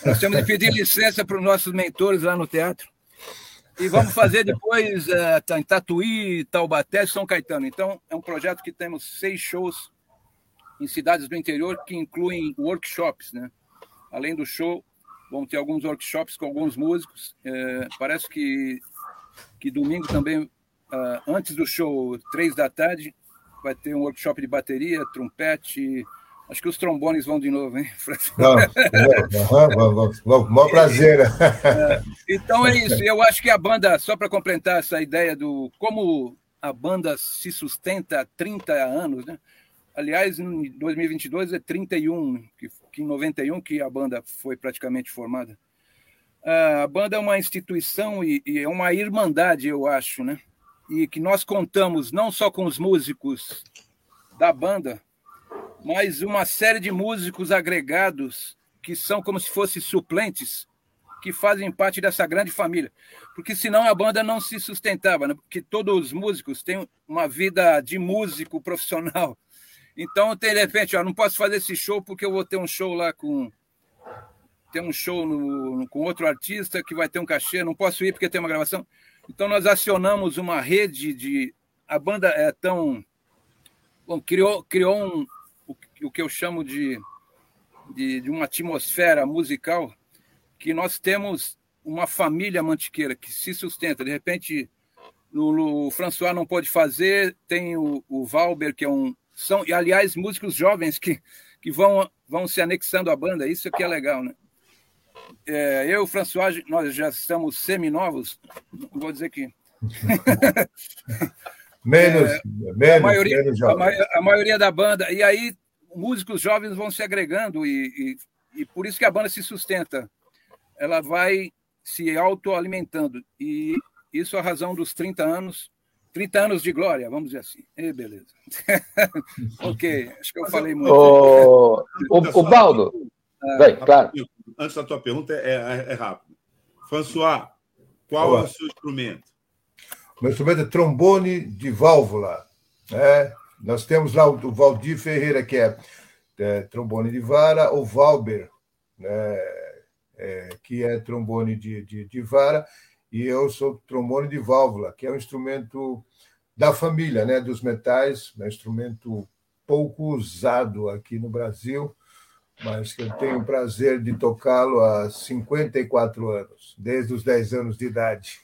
nós temos de pedir licença para os nossos mentores lá no teatro. E vamos fazer depois é, em Tatuí, Taubaté, São Caetano. Então, é um projeto que temos seis shows em cidades do interior que incluem workshops, né? Além do show, vão ter alguns workshops com alguns músicos. É, parece que, que domingo também, uh, antes do show, três da tarde, vai ter um workshop de bateria, trompete. Acho que os trombones vão de novo, hein? Vamos, vamos, vamos, maior prazer. É, então é isso. Eu acho que a banda, só para completar essa ideia do como a banda se sustenta há 30 anos, né? Aliás, em 2022 é 31, que, que em 91 que a banda foi praticamente formada. A banda é uma instituição e, e é uma irmandade, eu acho, né? E que nós contamos não só com os músicos da banda, mas uma série de músicos agregados que são como se fossem suplentes que fazem parte dessa grande família. Porque senão a banda não se sustentava, né? porque todos os músicos têm uma vida de músico profissional. Então, de repente, ó, não posso fazer esse show porque eu vou ter um show lá com. Tem um show no, com outro artista que vai ter um cachê, não posso ir porque tem uma gravação. Então, nós acionamos uma rede de. A banda é tão. Bom, criou, criou um, o, o que eu chamo de, de, de uma atmosfera musical que nós temos uma família mantiqueira que se sustenta. De repente, no, o François não pode fazer, tem o, o Valber, que é um, são, e aliás, músicos jovens que, que vão, vão se anexando à banda, isso que é legal, né? É, eu e o François, nós já estamos semi-novos, não vou dizer que. menos, é, menos, a maioria, menos a, a, maioria da banda. E aí, músicos jovens vão se agregando, e, e, e por isso que a banda se sustenta. Ela vai se autoalimentando. E isso a razão dos 30 anos 30 anos de glória, vamos dizer assim. E beleza. ok, acho que eu falei muito. O, o, o Baldo. É, claro. Antes da tua pergunta, é, é, é rápido. François, qual Olá. é o seu instrumento? O meu instrumento é trombone de válvula. Né? Nós temos lá o Valdir Ferreira, que é, é trombone de vara, o Valber, né? É, que é trombone de, de, de vara, e eu sou trombone de válvula, que é um instrumento da família, né, dos metais, um instrumento pouco usado aqui no Brasil, mas que eu tenho o prazer de tocá-lo há 54 anos, desde os 10 anos de idade.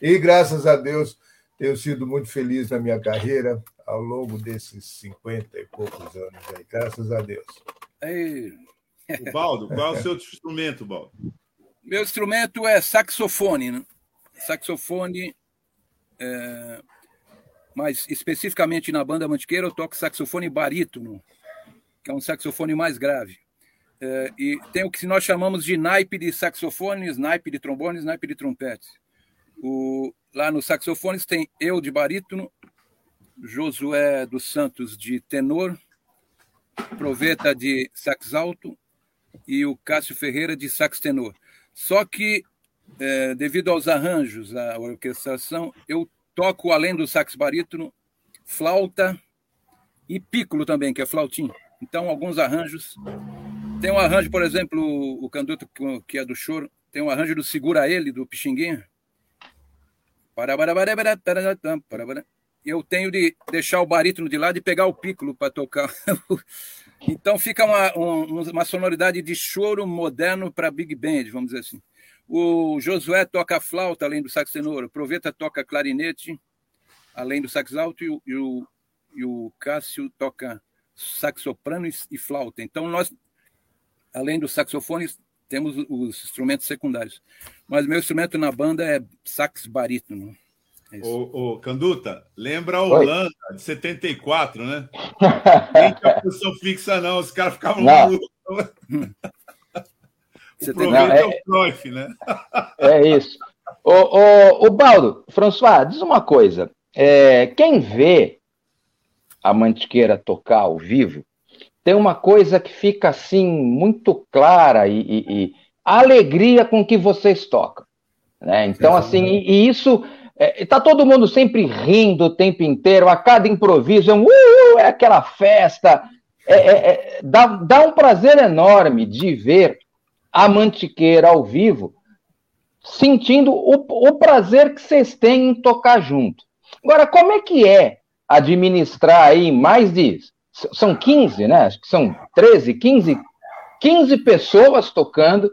E graças a Deus tenho sido muito feliz na minha carreira ao longo desses 50 e poucos anos aí, graças a Deus. Ei. O Baldo, qual é o seu instrumento, Baldo? Meu instrumento é saxofone. Né? Saxofone, é... mas especificamente na banda Mantiqueira eu toco saxofone barítono, que é um saxofone mais grave. É... e tem o que nós chamamos de naipe de saxofones, naipe de trombones, naipe de trompetes. O... Lá nos saxofones tem eu de barítono, Josué dos Santos de tenor, Proveta de sax alto e o Cássio Ferreira de sax tenor. Só que, é, devido aos arranjos, à orquestração, eu toco, além do sax barítono, flauta e pícolo também, que é flautim. Então, alguns arranjos. Tem um arranjo, por exemplo, o canduto que é do choro, tem um arranjo do Segura Ele, do Pixinguinha. Eu tenho de deixar o barítono de lado e pegar o pícolo para tocar. Então fica uma, uma sonoridade de choro moderno para Big Band, vamos dizer assim. O Josué toca flauta, além do sax tenor. O Proveta toca clarinete, além do sax alto. E o, e o, e o Cássio toca sax soprano e, flauta. Então nós, além dos saxofones, temos os instrumentos secundários. Mas meu instrumento na banda é sax barítono. Ô, ô, Canduta, lembra a Holanda Oi. de 74, né? Nem tinha posição fixa, não. Os caras ficavam malucos. o problema é, é o Cruyff, né? É isso. Ô, ô, ô, Baldo, François, diz uma coisa. É, quem vê a Mantiqueira tocar ao vivo, tem uma coisa que fica assim muito clara e, e, e a alegria com que vocês tocam. Né? Então, assim, e, e isso é, tá todo mundo sempre rindo o tempo inteiro, a cada improviso é um uh, é aquela festa. É, é, é, dá, dá um prazer enorme de ver a Mantiqueira ao vivo, sentindo o, o prazer que vocês têm em tocar junto. Agora, como é que é administrar aí mais de. São 15, né? Acho que são 13, 15, 15 pessoas tocando,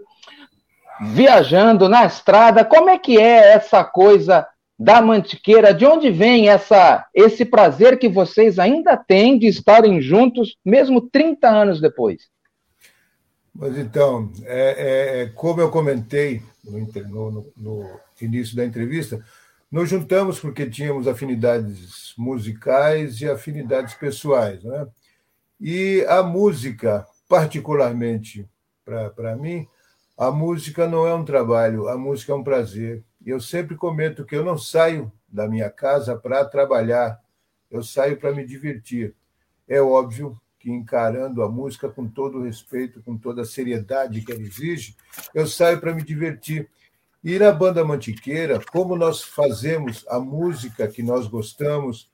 viajando na estrada. Como é que é essa coisa da Mantiqueira, de onde vem essa, esse prazer que vocês ainda têm de estarem juntos, mesmo 30 anos depois? Mas então, é, é, é como eu comentei no, no, no, início da entrevista, nos juntamos porque tínhamos afinidades musicais e afinidades pessoais. Né? E a música, particularmente para mim, a música não é um trabalho, a música é um prazer eu sempre comento que eu não saio da minha casa para trabalhar, eu saio para me divertir. É óbvio que encarando a música com todo o respeito, com toda a seriedade que ela exige, eu saio para me divertir. E na banda Mantiqueira, como nós fazemos a música que nós gostamos,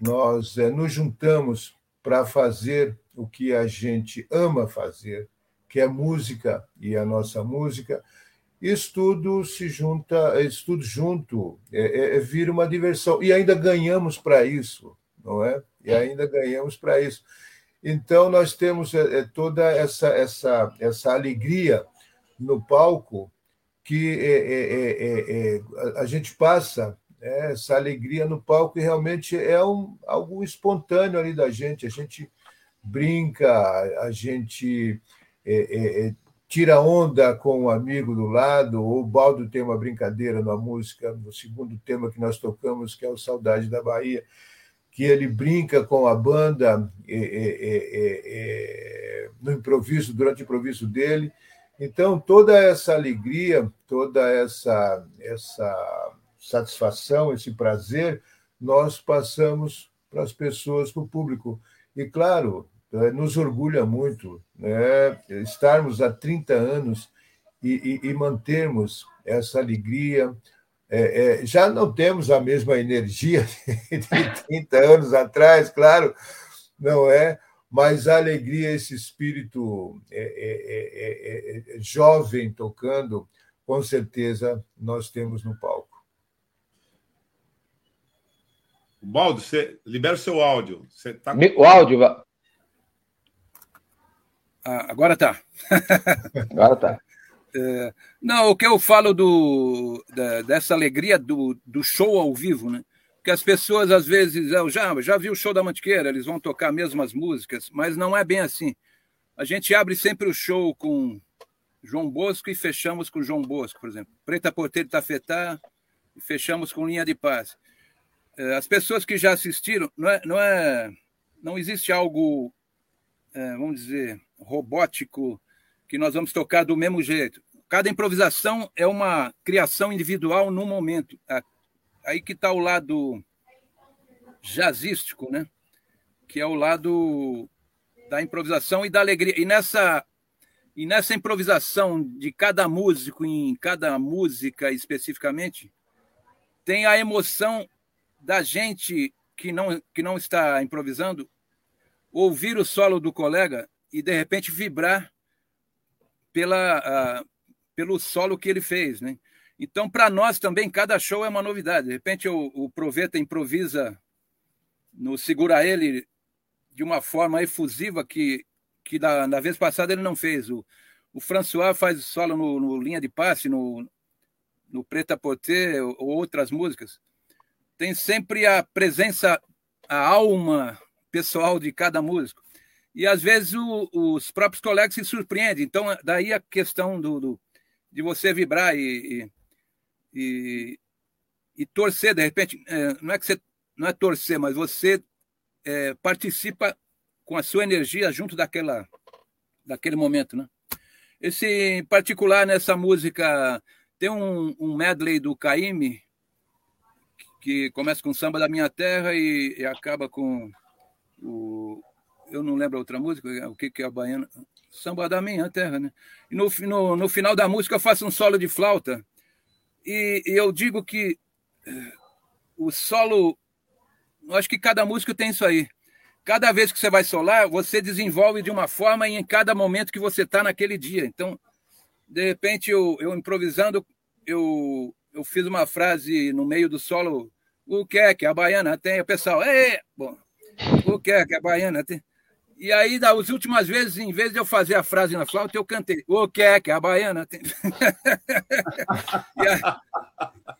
nós é, nos juntamos para fazer o que a gente ama fazer, que é música e a nossa música, isso tudo se junta, isso tudo junto, é, é, é vira uma diversão. E ainda ganhamos para isso, não é? E ainda ganhamos para isso. Então, nós temos é, é, toda essa, essa, essa alegria no palco que é, a gente passa essa alegria no palco e realmente é um, algo espontâneo ali da gente. A gente brinca, a gente é, é, tira onda com um amigo do lado, ou o Baldo tem uma brincadeira na música, no segundo tema que nós tocamos, que é o Saudade da Bahia, que ele brinca com a banda é, é, é, no improviso, durante o improviso dele. Então, toda essa alegria, toda essa, essa satisfação, esse prazer, nós passamos para as pessoas, para o público. E, claro, é, nos orgulha muito né, estarmos há 30 anos e, e, e mantermos essa alegria. É, é, já não temos a mesma energia de 30 anos atrás, claro, não é? Mas a alegria, esse espírito é, é, é, jovem tocando, com certeza nós temos no palco. Baldo, você libera o seu áudio. Você tá... O áudio. Ah, agora tá. agora tá. É, não, o que eu falo do, da, dessa alegria do, do show ao vivo, né? Porque as pessoas, às vezes, eu já, já vi o show da Mantiqueira, eles vão tocar mesmo as músicas, mas não é bem assim. A gente abre sempre o show com João Bosco e fechamos com João Bosco, por exemplo. Preta Porteiro Tafetá e fechamos com Linha de Paz. É, as pessoas que já assistiram, não é, não, é, não existe algo, é, vamos dizer, robótico que nós vamos tocar do mesmo jeito. Cada improvisação é uma criação individual no momento. Aí que está o lado jazzístico, né? que é o lado da improvisação e da alegria. E nessa, e nessa improvisação de cada músico, em cada música especificamente, tem a emoção da gente que não, que não está improvisando ouvir o solo do colega e, de repente, vibrar pela, uh, pelo solo que ele fez. Né? Então, para nós também, cada show é uma novidade. De repente, o, o Proveta improvisa no Segura Ele de uma forma efusiva que, que na, na vez passada ele não fez. O, o François faz solo no, no Linha de Passe, no, no Preta Porter ou, ou outras músicas. Tem sempre a presença, a alma pessoal de cada músico e às vezes o, os próprios colegas se surpreendem. Então, daí a questão do, do de você vibrar e, e, e, torcer, de repente, é, não é que você não é torcer, mas você é, participa com a sua energia junto daquela, daquele momento, né? Esse em particular nessa música tem um, um medley do Caime que começa com samba da minha terra e, e acaba com o, eu não lembro a outra música, o que, que é a baiana? Samba da minha terra, né? E no, no, no final da música eu faço um solo de flauta. E, e eu digo que eh, o solo. Acho que cada músico tem isso aí. Cada vez que você vai solar, você desenvolve de uma forma em cada momento que você está naquele dia. Então, de repente, eu, eu improvisando, eu, eu fiz uma frase no meio do solo. O que é que a baiana tem? O pessoal, é, bom, o que é que a baiana tem? E aí, das últimas vezes, em vez de eu fazer a frase na flauta, eu cantei. O que é que a baiana tem? e, a,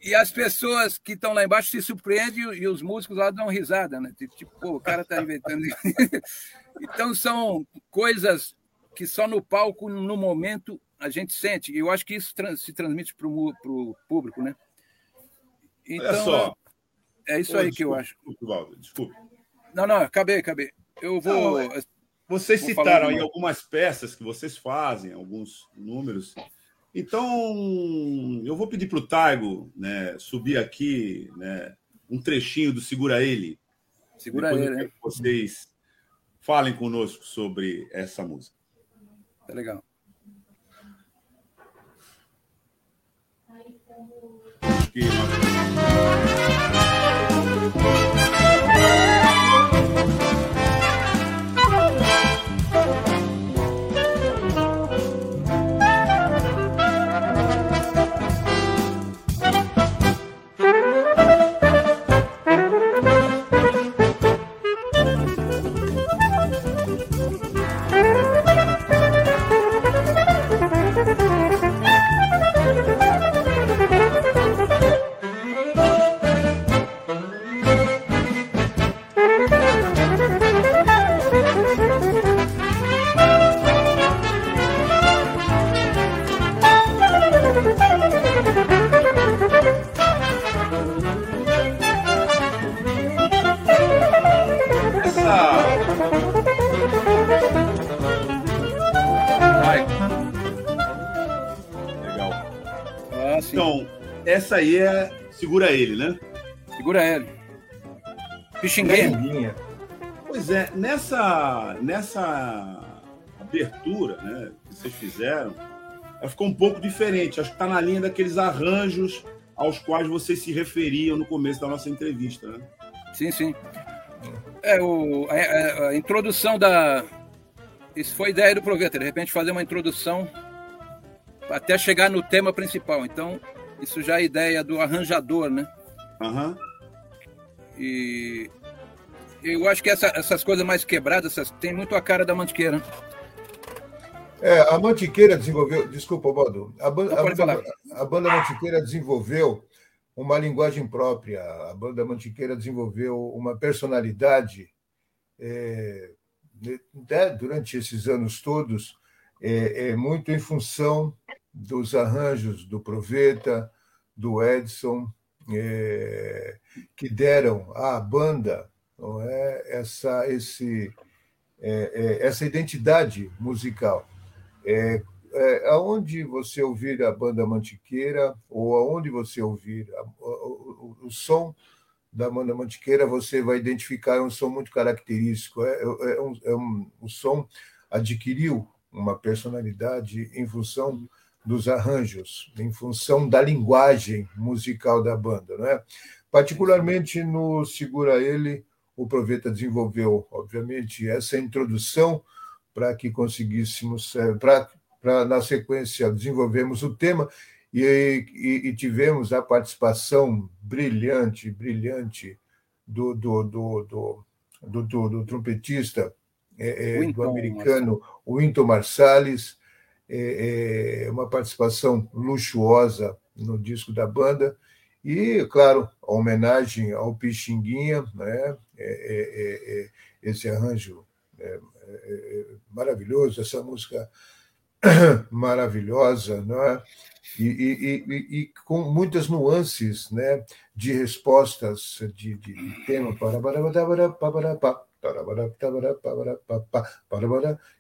e, as pessoas que estão lá embaixo se surpreendem e os músicos lá dão risada, né? Tipo, pô, o cara está inventando. então, são coisas que só no palco, no momento, a gente sente. E eu acho que isso se transmite para o público, né? Então, Olha só. É isso aí desculpa, que eu acho. Desculpe. Não, não, acabei, acabei. Eu vou. Não, vocês vou citaram aí algumas peças que vocês fazem, alguns números. Então, eu vou pedir para o Taigo né, subir aqui né, um trechinho do Segura Ele. Segura Depois Ele, né? Vocês falem conosco sobre essa música. Tá legal. Acho que aí é Segura ele, né? Segura ele. Pixinguinha. Pois é, nessa, nessa abertura né, que vocês fizeram, ela ficou um pouco diferente. Acho que está na linha daqueles arranjos aos quais vocês se referiam no começo da nossa entrevista. Né? Sim, sim. É, o, a, a, introdução da. Isso foi ideia do Proveta, de repente fazer uma introdução até chegar no tema principal. Então, isso já é ideia do arranjador, né? Uhum. E eu acho que essa, essas coisas mais quebradas essas, tem muito a cara da Mantiqueira. É, a Mantiqueira desenvolveu. Desculpa, Bodo. A, a, banda, a banda Mantiqueira desenvolveu uma linguagem própria. A banda Mantiqueira desenvolveu uma personalidade é, né, durante esses anos todos, é, é, muito em função dos arranjos do Proveta, do Edson, é, que deram à banda não é, essa, esse, é, é, essa identidade musical. É, é, aonde você ouvir a banda Mantiqueira ou aonde você ouvir a, o, o, o, som da banda Mantiqueira, você vai identificar um som muito característico. É, é, é um, é um, o som adquiriu uma personalidade em função dos arranjos, em função da linguagem musical da banda. Né? Particularmente no Segura Ele, o Proveta desenvolveu, obviamente, essa introdução para que conseguíssemos, é, para na sequência desenvolvermos o tema e, e, e, tivemos a participação brilhante, brilhante do, do, do, do, do, do, do trompetista é, é, do americano Winton Marsalis, é, é, uma participação luxuosa no disco da banda. E, claro, a homenagem ao Pixinguinha, né? É, é, esse arranjo maravilhoso, essa música maravilhosa, não é? E, e, e, e, com muitas nuances né, de respostas de, de, de tema.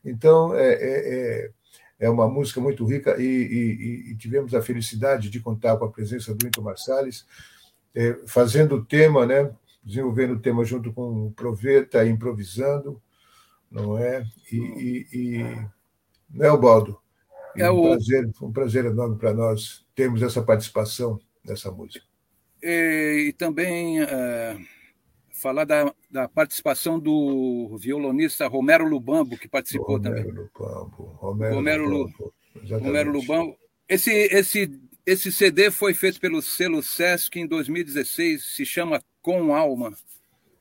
Então, é, é, é uma música muito rica e, tivemos a felicidade de contar com a presença do Into Marsalis, é, fazendo o tema, né, desenvolvendo o tema junto com o Proveta, improvisando, não é? E, e, e né, Baldo? É um, o... prazer, um prazer enorme para nós termos essa participação nessa música. E, e também é, falar da, da, participação do violonista Romero Lubambo, que participou Romero também. Lubambo, Romero, Romero Lubambo. Romero Lubambo. Esse, esse, esse CD foi feito pelo selo Sesc em 2016, se chama Com Alma.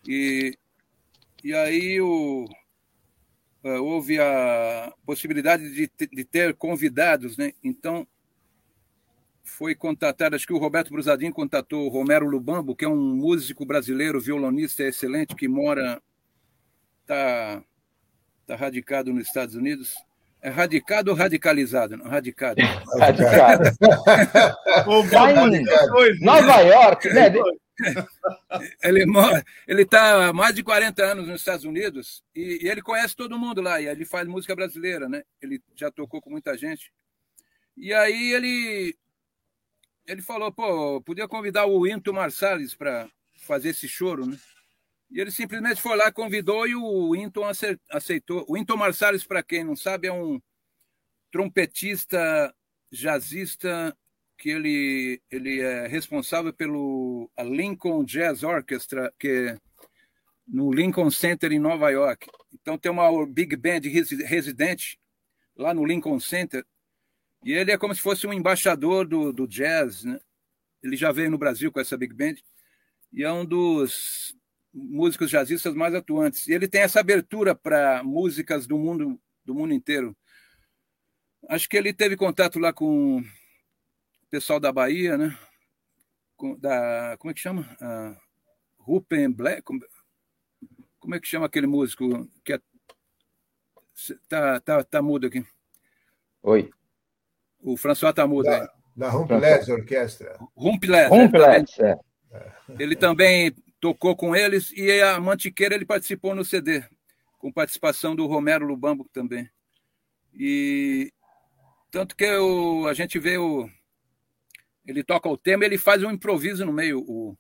E, e aí o, uh, houve a possibilidade de, de ter convidados, né? Então foi contatado, acho que o Roberto Brusadinho contatou o Romero Lubambo, que é um músico brasileiro, violonista excelente, que mora, está tá radicado nos Estados Unidos. É radicado ou radicalizado? Não, radicado. Radicado. Nova York, né? ele ele está há mais de 40 anos nos Estados Unidos e, e, ele conhece todo mundo lá e ele faz música brasileira, né? Ele já tocou com muita gente. E aí ele ele falou, pô, podia convidar o Into Marsalis para fazer esse choro, né? E ele simplesmente foi lá, convidou e o Into aceitou. O Into Marsalis, para quem não sabe, é um trompetista jazzista que ele, ele é responsável pelo a Lincoln Jazz Orchestra, que é no Lincoln Center em Nova York. Então tem uma big band residente lá no Lincoln Center e ele é como se fosse um embaixador do, do jazz, né? Ele já veio no Brasil com essa big band e é um dos músicos jazzistas mais atuantes. E ele tem essa abertura para músicas do mundo do mundo inteiro. Acho que ele teve contato lá com pessoal da Bahia, né? Da, como é que chama? Uh, Rupen Black. Como, como, é que chama aquele músico que é, tá, tá, tá mudo aqui? Oi. O François mudo da, aí. Da Rumpelets Orquestra. Rumpelets. Rumpelets, é. Ele também tocou com eles e a Mantiqueira ele participou no CD, com participação do Romero Lubambo também. E tanto que eu, a gente vê o, ele toca o tema, ele faz um improviso no meio. O,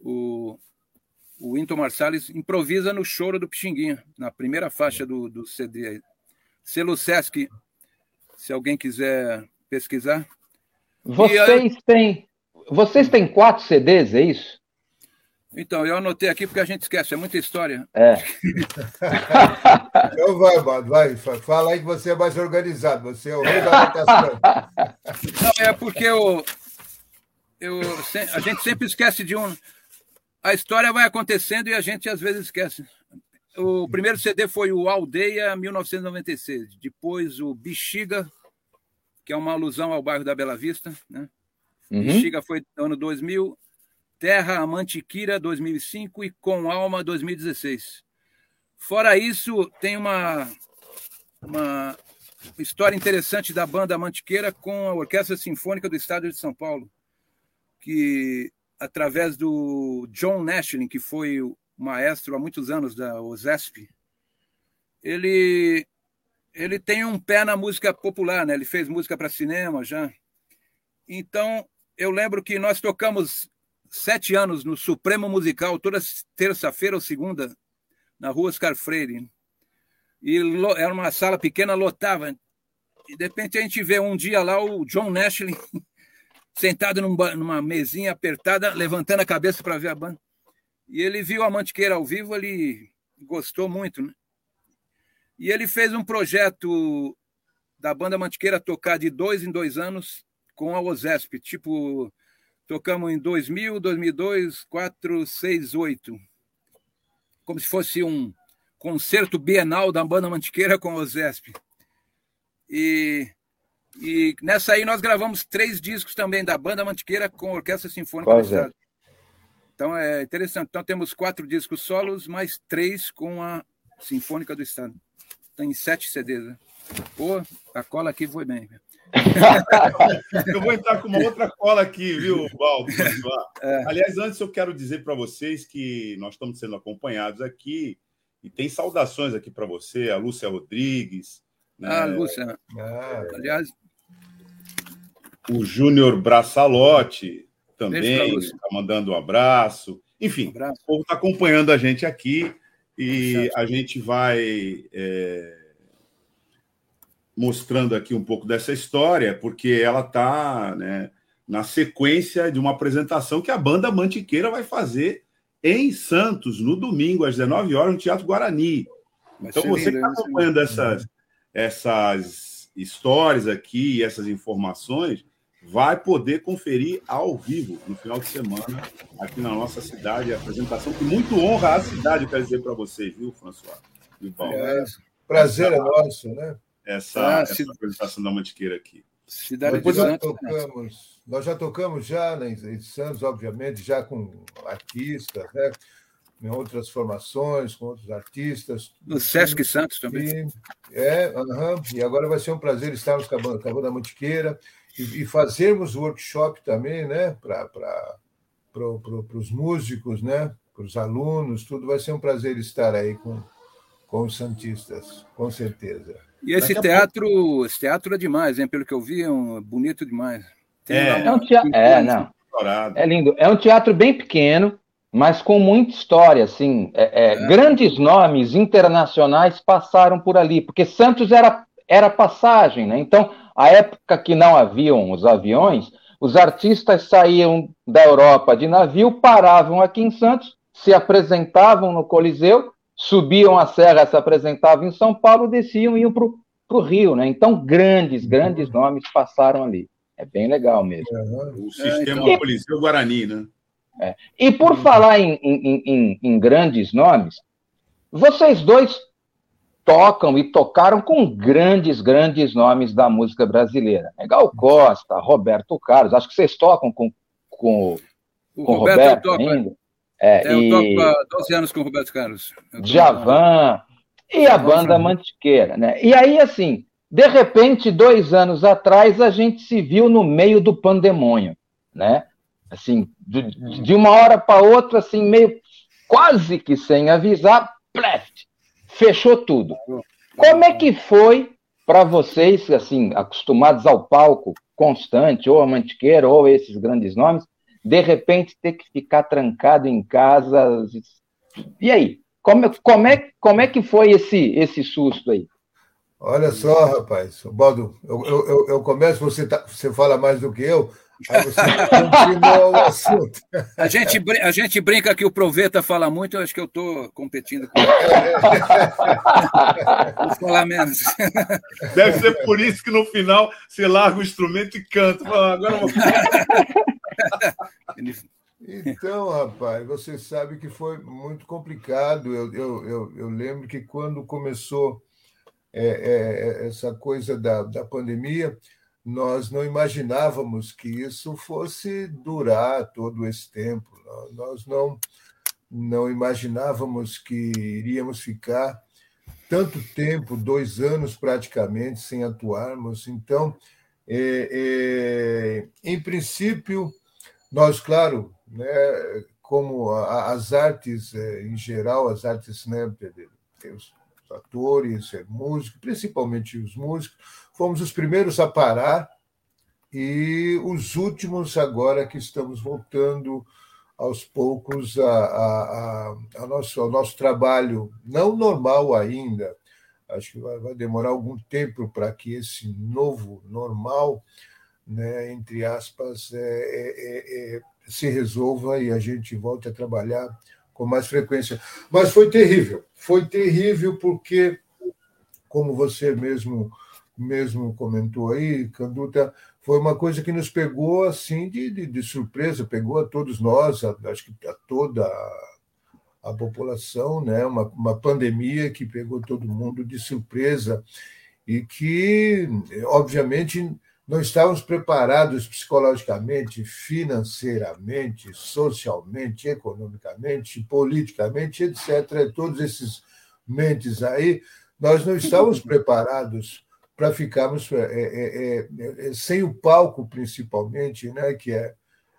o, o Winton Marsalis improvisa no Choro do Pixinguinha, na primeira faixa do, do CD. Selo Sesc, se alguém quiser pesquisar. Vocês têm vocês têm quatro CDs, é isso? Então, eu anotei aqui porque a gente esquece, é muita história. É. então vai, Bado, vai. Fala aí que você é mais organizado, você é o rei da anotação. Não, é porque eu, eu, a gente sempre esquece de um. A história vai acontecendo e a gente às vezes esquece. O primeiro CD foi o Aldeia 1996, depois o Bexiga, que é uma alusão ao bairro da Bela Vista, né? Uhum. Bexiga foi no ano 2000, Terra Amantiquira 2005 e Com Alma 2016. Fora isso, tem uma, uma história interessante da banda Mantiqueira com a Orquestra Sinfônica do Estado de São Paulo, que através do John Nashling, que foi o maestro há muitos anos da OSESP, ele ele tem um pé na música popular, né? Ele fez música para cinema já. Então, eu lembro que nós tocamos sete anos no Supremo Musical, toda terça-feira ou segunda, na rua Oscar Freire. E era uma sala pequena, lotava. E de repente a gente vê um dia lá o John Nashley sentado numa mesinha apertada, levantando a cabeça para ver a banda. E ele viu a Mantiqueira ao vivo, ele gostou muito, né? E ele fez um projeto da banda Mantiqueira tocar de dois em dois anos com a OSESP, tipo, tocamos em 2000, 2002, 4, 6, 8. Como se fosse um concerto bienal da banda Mantiqueira com a OSESP. E, e nessa aí nós gravamos três discos também da banda Mantiqueira com a Orquestra Sinfônica do Estado. Então é interessante. Então temos quatro discos solos, mais três com a Sinfônica do Estado. Tem sete CDs. Né? Pô, a cola aqui foi bem. eu vou entrar com uma outra cola aqui, viu, Valdo? É. Aliás, antes eu quero dizer para vocês que nós estamos sendo acompanhados aqui e tem saudações aqui para você, a Lúcia Rodrigues. Né? Ah, Lúcia. Ah, aliás. O Júnior Braçalotti também está mandando um abraço. Enfim, um abraço. o povo está acompanhando a gente aqui e a gente vai. É mostrando aqui um pouco dessa história, porque ela está né, na sequência de uma apresentação que a banda Mantiqueira vai fazer em Santos, no domingo, às 19 horas, no Teatro Guarani. então, você que está acompanhando essas, essas histórias aqui, essas informações, vai poder conferir ao vivo no final de semana aqui na nossa cidade, a apresentação que muito honra a cidade, quero dizer para vocês, viu, François? É, prazer é nosso, né? essa, ah, essa apresentação da Mantiqueira aqui. Cidade Depois de Santos, né? tocamos, nós já tocamos já né, em Santos, obviamente, já com artistas, né? em outras formações, com outros artistas. No Sesc Santos também. E, é, uhum, e agora vai ser um prazer estarmos com a banda, com a banda Mantiqueira e, e fazermos o workshop também, né? Para pro, pro, os músicos, né? Para os alunos, tudo vai ser um prazer estar aí com, com os Santistas, com certeza. E esse teatro, pouco... esse teatro é demais, hein? Pelo que eu vi, é um, bonito demais. é, é, um teatro, é, não. É lindo. É um teatro bem pequeno, mas com muita história, assim. É, é, é. Grandes nomes internacionais passaram por ali, porque Santos era, era passagem, né? Então, a época que não haviam os aviões, os artistas saíam da Europa de navio, paravam aqui em Santos, se apresentavam no Coliseu subiam a serra, se apresentavam em São Paulo, desciam e iam para o Rio, né? Então, grandes, grandes nomes passaram ali. É bem legal mesmo. O sistema é, Coliseu Guarani, né? É. E por falar em, em, em, em, grandes nomes, vocês dois tocam e tocaram com grandes, grandes nomes da música brasileira. É Gal Costa, Roberto Carlos, acho que vocês tocam com, com, o com Roberto, Roberto ainda. É, é, eu toco há 12 anos com o Roberto Carlos. Javan e a banda Mantiqueira, né? E aí, assim, de repente, dois anos atrás, a gente se viu no meio do pandemônio, né? Assim, de, de uma hora para outra, assim, meio quase que sem avisar, pleft, fechou tudo. Como é que foi para vocês, assim, acostumados ao palco constante, ou a Mantiqueira, ou esses grandes nomes, de repente ter que ficar trancado em casa. E aí? Como, como, é, como é que foi esse, esse susto aí? Olha só, rapaz, Baldo, eu, eu, eu começo, você, tá, você fala mais do que eu, aí você continua o assunto. A gente, a gente brinca que o Proveta fala muito, eu acho que eu estou competindo com ele. Vou falar menos. Deve ser por isso que no final você larga o instrumento e canta. Agora eu vou... Então, rapaz, você sabe que foi muito complicado. Eu, eu, eu, eu lembro que quando começou é, é, essa coisa da, da pandemia, nós não imaginávamos que isso fosse durar todo esse tempo. Nós não, não imaginávamos que iríamos ficar tanto tempo, dois anos praticamente, sem atuarmos. Então, é, é, em princípio, nós, claro, né, como as artes é, em geral, as artes né, atores, é, músicos, principalmente os músicos, fomos os primeiros a parar e os últimos agora que estamos voltando aos poucos a, a, a, a nosso, ao nosso trabalho, não normal ainda, acho que vai, vai demorar algum tempo para que esse novo normal, né, entre aspas, é, é, é, se resolva e a gente volte a trabalhar com mais frequência. Mas foi terrível, foi terrível porque, como você mesmo mesmo comentou aí, Canduta, foi uma coisa que nos pegou assim de, de, de surpresa, pegou a todos nós, a, acho que a toda a, a população, né? Uma, uma pandemia que pegou todo mundo de surpresa e que, obviamente, não estávamos preparados psicologicamente, financeiramente, socialmente, economicamente, politicamente, etc. Todos esses mentes aí, nós não estávamos preparados para ficarmos é é, é, é, é, sem o palco, principalmente, né, que é,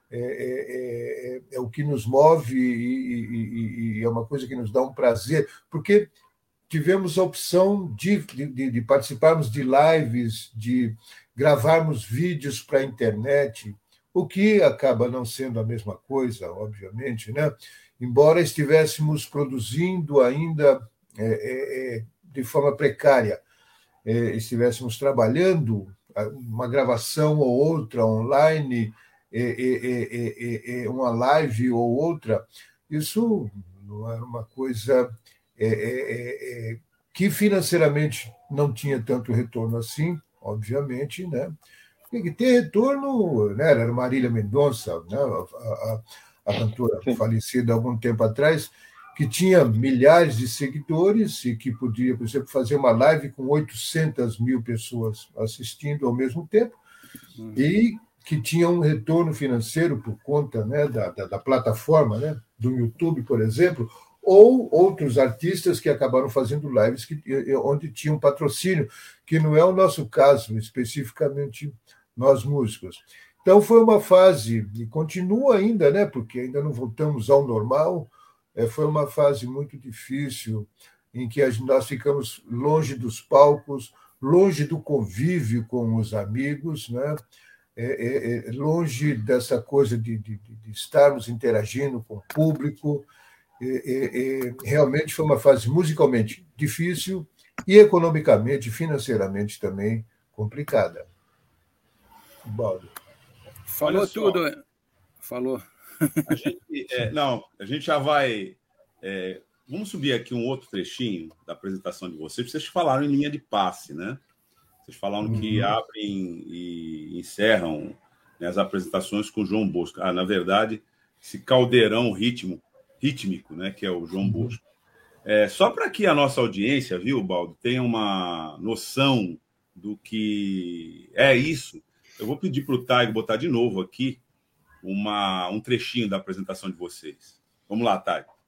é, o que nos move e, e, e, é uma coisa que nos dá um prazer, porque tivemos a opção de, de, de participarmos de lives, de gravarmos vídeos para a internet, o que acaba não sendo a mesma coisa, obviamente, né? embora estivéssemos produzindo ainda de forma precária, é, estivéssemos trabalhando uma gravação ou outra online, é, uma live ou outra, isso não era uma coisa que financeiramente não tinha tanto retorno assim, obviamente, né? Tem que ter retorno, né? Era Marília Mendonça, né? a, a, a cantora falecida há algum tempo atrás, que tinha milhares de seguidores e que podia, por exemplo, fazer uma live com 800 mil pessoas assistindo ao mesmo tempo uhum. e que tinha um retorno financeiro por conta né, da, da, da plataforma, né, do YouTube, por exemplo, ou outros artistas que acabaram fazendo lives que, onde tinham patrocínio, que não é o nosso caso, especificamente nós músicos. Então foi uma fase, e continua ainda, né, porque ainda não voltamos ao normal, foi uma fase muito difícil, em que nós ficamos longe dos palcos, longe do convívio com os amigos, né? É, é, é, longe dessa coisa de, de, de, estarmos interagindo com o público, realmente foi uma fase musicalmente difícil e economicamente, financeiramente também complicada. Baldo. Falou tudo. Falou. A gente, é, não, a gente já vai. É, vamos subir aqui um outro trechinho da apresentação de vocês. Vocês falaram em linha de passe, né? Vocês falaram uhum. que abrem e encerram né, as apresentações com João Bosco. Ah, na verdade, esse caldeirão ritmo rítmico, né, que é o João uhum. Bosco. É, só para que a nossa audiência, viu, Baldo, tenha uma noção do que é isso, eu vou pedir para o Taigo botar de novo aqui uma, um trechinho da apresentação de vocês. Vamos lá, Taigo.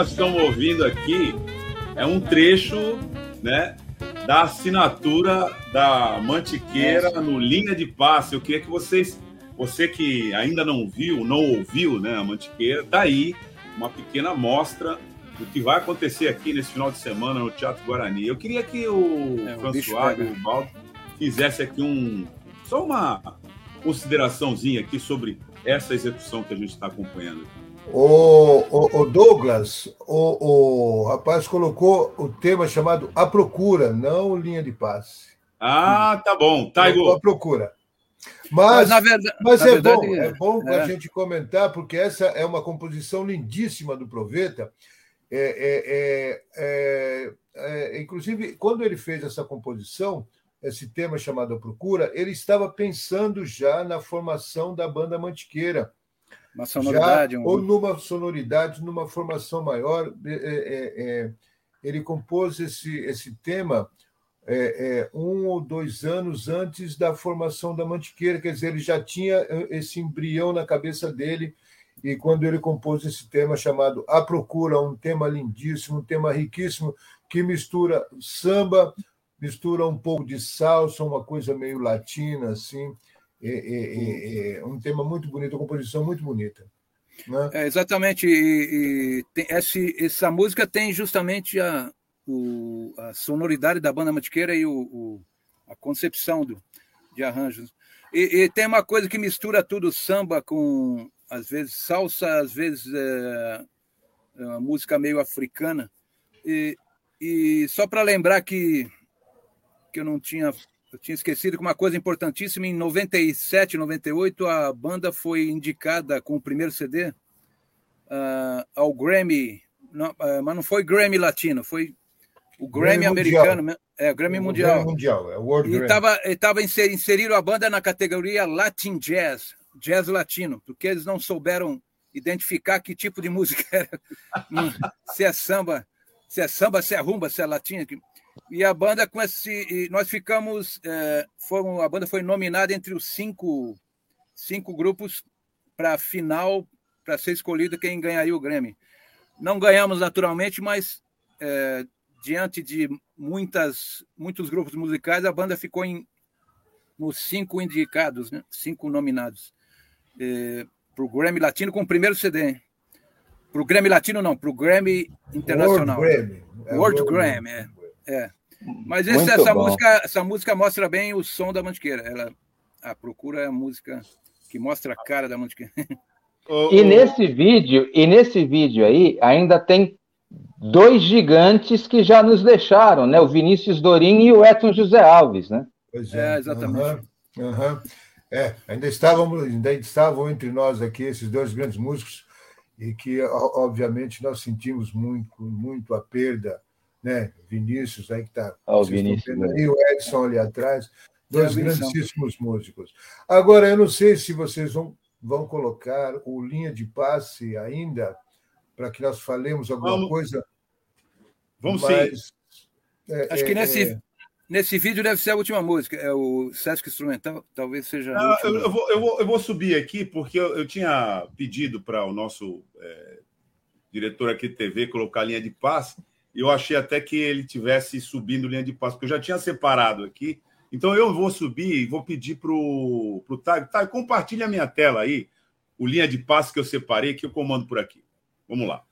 Nós estamos ouvindo aqui é um trecho, né, da assinatura da Mantiqueira no Linha de Passe. Eu queria que vocês, você que ainda não viu, não ouviu, né, a Mantiqueira, tá aí uma pequena amostra do que vai acontecer aqui nesse final de semana no Teatro Guarani. Eu queria que o é, François e o Baldo fizesse aqui um só uma consideraçãozinha aqui sobre essa execução que a gente está acompanhando. O, o, o, Douglas, o, o rapaz colocou o tema chamado A Procura, não Linha de Passe. Ah, tá bom. Tá, Igor. A Procura. Mas, mas, verdade, mas é, verdade, bom, é bom é. a gente comentar, porque essa é uma composição lindíssima do Proveta. É, é, é, é, inclusive, quando ele fez essa composição, esse tema chamado A Procura, ele estava pensando já na formação da banda Mantiqueira. Uma sonoridade. Já, um... Ou numa sonoridade, numa formação maior. É, é, é, ele compôs esse, esse tema é, é, um ou dois anos antes da formação da Mantiqueira, quer dizer, ele já tinha esse embrião na cabeça dele. E quando ele compôs esse tema chamado A Procura, um tema lindíssimo, um tema riquíssimo, que mistura samba, mistura um pouco de salsa, uma coisa meio latina, assim. É, é, é, um tema muito bonito, uma composição muito bonita. Né? É, exatamente. E, e tem, essa, música tem justamente a, o, a sonoridade da banda Mantiqueira e o, o, a concepção do, de arranjos. E, e, tem uma coisa que mistura tudo, samba com, às vezes, salsa, às vezes, é, é música meio africana. E, e só para lembrar que que eu não tinha eu tinha esquecido que uma coisa importantíssima em 97, 98 a banda foi indicada com o primeiro CD uh, ah, ao Grammy, não, uh, mas não foi Grammy Latino, foi o Grammy, Grammy americano, mundial. é, Grammy o Mundial. Grammy mundial é World e estava estava inseriram a banda na categoria Latin Jazz, Jazz Latino, porque eles não souberam identificar que tipo de música era, se é samba, se é samba, se é rumba, se é latina. E a banda com esse. Nós ficamos. É, foram, a banda foi nominada entre os cinco, cinco grupos para a final, para ser escolhido quem ganharia o Grammy. Não ganhamos naturalmente, mas é, diante de muitas, muitos grupos musicais, a banda ficou em, nos cinco indicados, né? cinco nominados. É, para o Grammy Latino com o primeiro CD. Para o Grammy Latino, não, para o Grammy Internacional. World Grammy. É World, World Grammy, é. É. Mas esse, essa, música, essa música mostra bem o som da Mantiqueira. Ela a procura é a música que mostra a cara da Mantiqueira. E nesse vídeo, e nesse vídeo aí, ainda tem dois gigantes que já nos deixaram, né? O Vinícius Dorim e o Edson José Alves, né? Pois é, é exatamente. Uhum, uhum. É, ainda estavam, ainda estavam entre nós aqui esses dois grandes músicos e que obviamente nós sentimos muito, muito a perda né? Vinícius aí que está. Oh, Vinícius. Né? E o Edson ali atrás, dois é grandíssimos músicos. Agora, eu não sei se vocês vão, vão colocar o linha de passe ainda, para que nós falemos alguma Vamos. coisa. Vamos mas, sim. É, Acho é, que nesse, é... nesse vídeo deve ser a última música, é o Sesc Instrumental, talvez seja. Não, eu, eu, vou, eu, vou, eu vou subir aqui, porque eu, eu tinha pedido para o nosso é, diretor aqui de TV colocar a linha de passe eu achei até que ele tivesse subindo linha de passo, porque eu já tinha separado aqui. Então eu vou subir e vou pedir para o Tag. Tá, compartilha a minha tela aí, o linha de passo que eu separei, que eu comando por aqui. Vamos lá.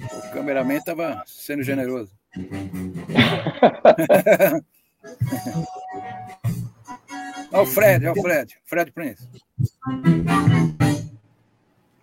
O cameraman estava sendo generoso. Olha o Fred, olha o Fred, Fred Prince.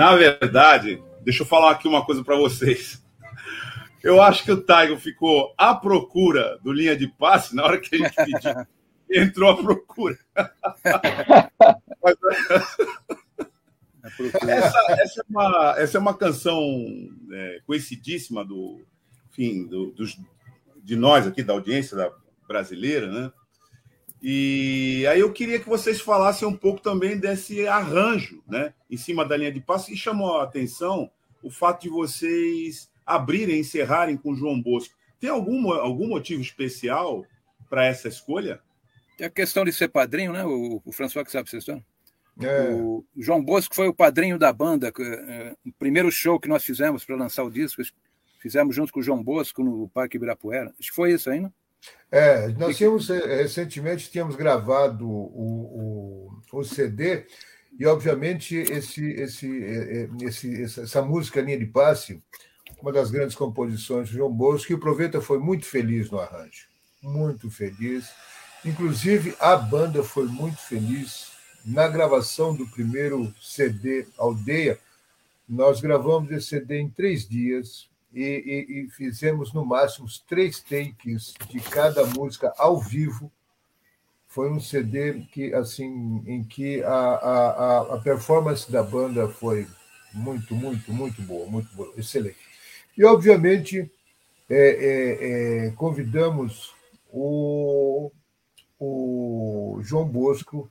Na verdade, deixa eu falar aqui uma coisa para vocês. Eu acho que o Taigo ficou à procura do linha de passe na hora que a gente pediu. entrou à procura. essa, essa, é uma, essa é uma canção é, conhecidíssima do, enfim, do, dos, de nós aqui da audiência da brasileira, né? E aí eu queria que vocês falassem um pouco também desse arranjo, né, em cima da linha de passe, e chamou a atenção o fato de vocês abrirem, encerrarem com João Bosco. Tem algum, algum motivo especial para essa escolha? Tem a questão de ser padrinho, né? O, o François que sabe essa história. É. O João Bosco foi o padrinho da banda. É, o primeiro show que nós fizemos para lançar o disco, fizemos junto com o João Bosco no Parque Ibirapuera. Acho que foi isso aí, né? É, nós tínhamos é, recentemente tínhamos gravado o, o, o CD e obviamente esse, esse, é, é, esse, essa música linha de passe, uma das grandes composições do João Bosco, e o Proveta foi muito feliz no arranjo, muito feliz. Inclusive a banda foi muito feliz na gravação do primeiro CD Aldeia. Nós gravamos esse CD em três dias, e, e, e, fizemos no máximo três takes de cada música ao vivo. Foi um CD que assim em que a, a, a performance da banda foi muito, muito, muito boa, muito boa, excelente. E obviamente é, é, é, convidamos o, o João Bosco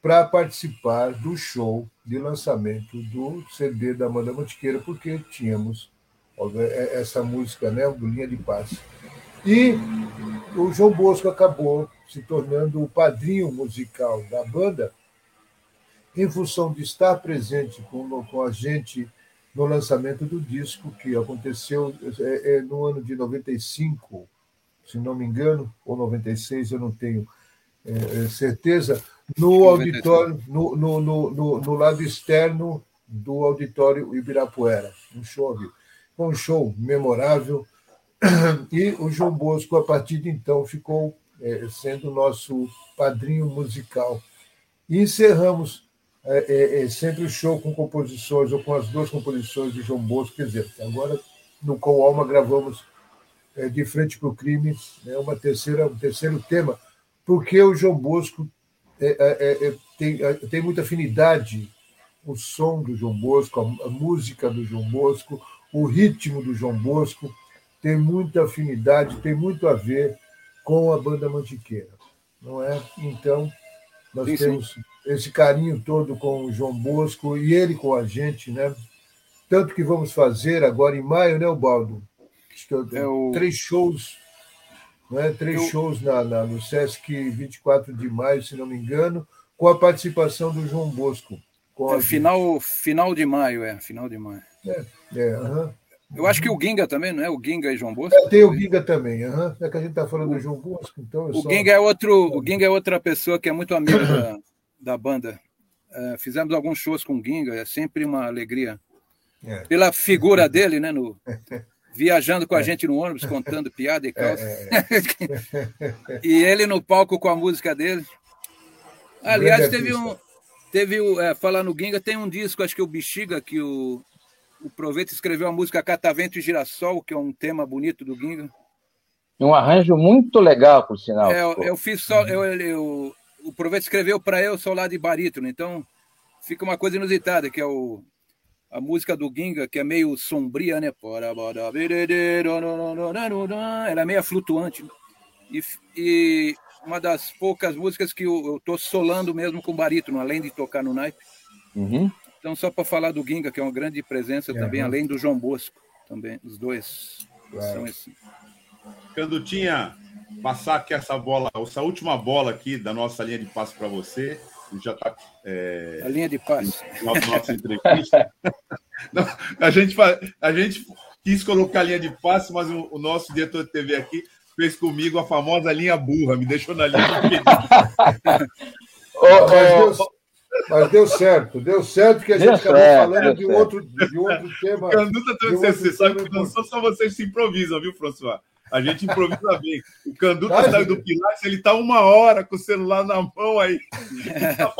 para participar do show de lançamento do CD da Amanda Mantiqueira, porque tínhamos essa música, né, do Linha de Paz. E o João Bosco acabou se tornando o padrinho musical da banda, em função de estar presente com, com a gente no lançamento do disco, que aconteceu é, é, no ano de 95, se não me engano, ou 96, eu não tenho é, é certeza, no auditório, no, no, no, no, lado externo do auditório Ibirapuera, um show ao vivo. Um show memorável. E o João Bosco, a partir de então, ficou é, sendo nosso padrinho musical. E encerramos é, é, é, sempre o show com composições, ou com as duas composições de João Bosco. Quer dizer, agora no Com Alma gravamos é, De Frente para o Crime, né, uma terceira, um terceiro tema, porque o João Bosco tem, tem muita afinidade o som do João Bosco, a música do João Bosco, o ritmo do João Bosco tem muita afinidade, tem muito a ver com a banda Mantiqueira, não é? Então, nós sim, temos sim. esse carinho todo com o João Bosco e ele com a gente, né? Tanto que vamos fazer agora em maio, né, Baldo? É o... Três shows, né? três Eu... shows na, na, no Sesc 24 de maio, se não me engano, com a participação do João Bosco. É, final, final de maio, é, final de maio. É, é. Eu acho que o Ginga também, não é? O Ginga e João Bosco? É, tem o Ginga também, é que a gente está falando o, do João Bosco, então. O, só... Ginga é outro, o Ginga é outra pessoa que é muito amiga da, da banda. Uh, fizemos alguns shows com o Ginga, é sempre uma alegria. É. Pela figura dele, né? No, viajando com a é. gente no ônibus, contando piada e é, calça. É, e ele no palco com a música dele. Aliás, teve um. Teve o. É, falar no Ginga, tem um disco, acho que o Bexiga, que o, o Proveito escreveu a música Catavento e Girassol, que é um tema bonito do Ginga. Um arranjo muito legal, por sinal. É, eu, eu fiz só. Eu, eu, o Proveito escreveu para eu, sou lá de barítono, então fica uma coisa inusitada, que é o, a música do Ginga, que é meio sombria, né? Ela é meio flutuante. E, e uma das poucas músicas que eu, eu tô solando mesmo com barítono, além de tocar no naipe. Uhum. Então, só para falar do Ginga, que é uma grande presença é, também, além do João Bosco, também, os dois claro. são assim. Candutinha, passar aqui essa bola, essa última bola aqui da nossa linha de passe para você. Já está. É, a linha de passe. Na nossa entrevista. Não, a, gente, a gente quis colocar a linha de passe, mas o, o nosso diretor de TV aqui fez comigo a famosa linha burra, me deixou na linha. oh, oh, mas deu certo, deu certo que a gente deu acabou certo, falando de outro, de outro tema. Também, um você sabe que não são só vocês que se improvisam, viu, François? A gente improvisa bem. O Canduta saiu do Pilates, ele está uma hora com o celular na mão aí.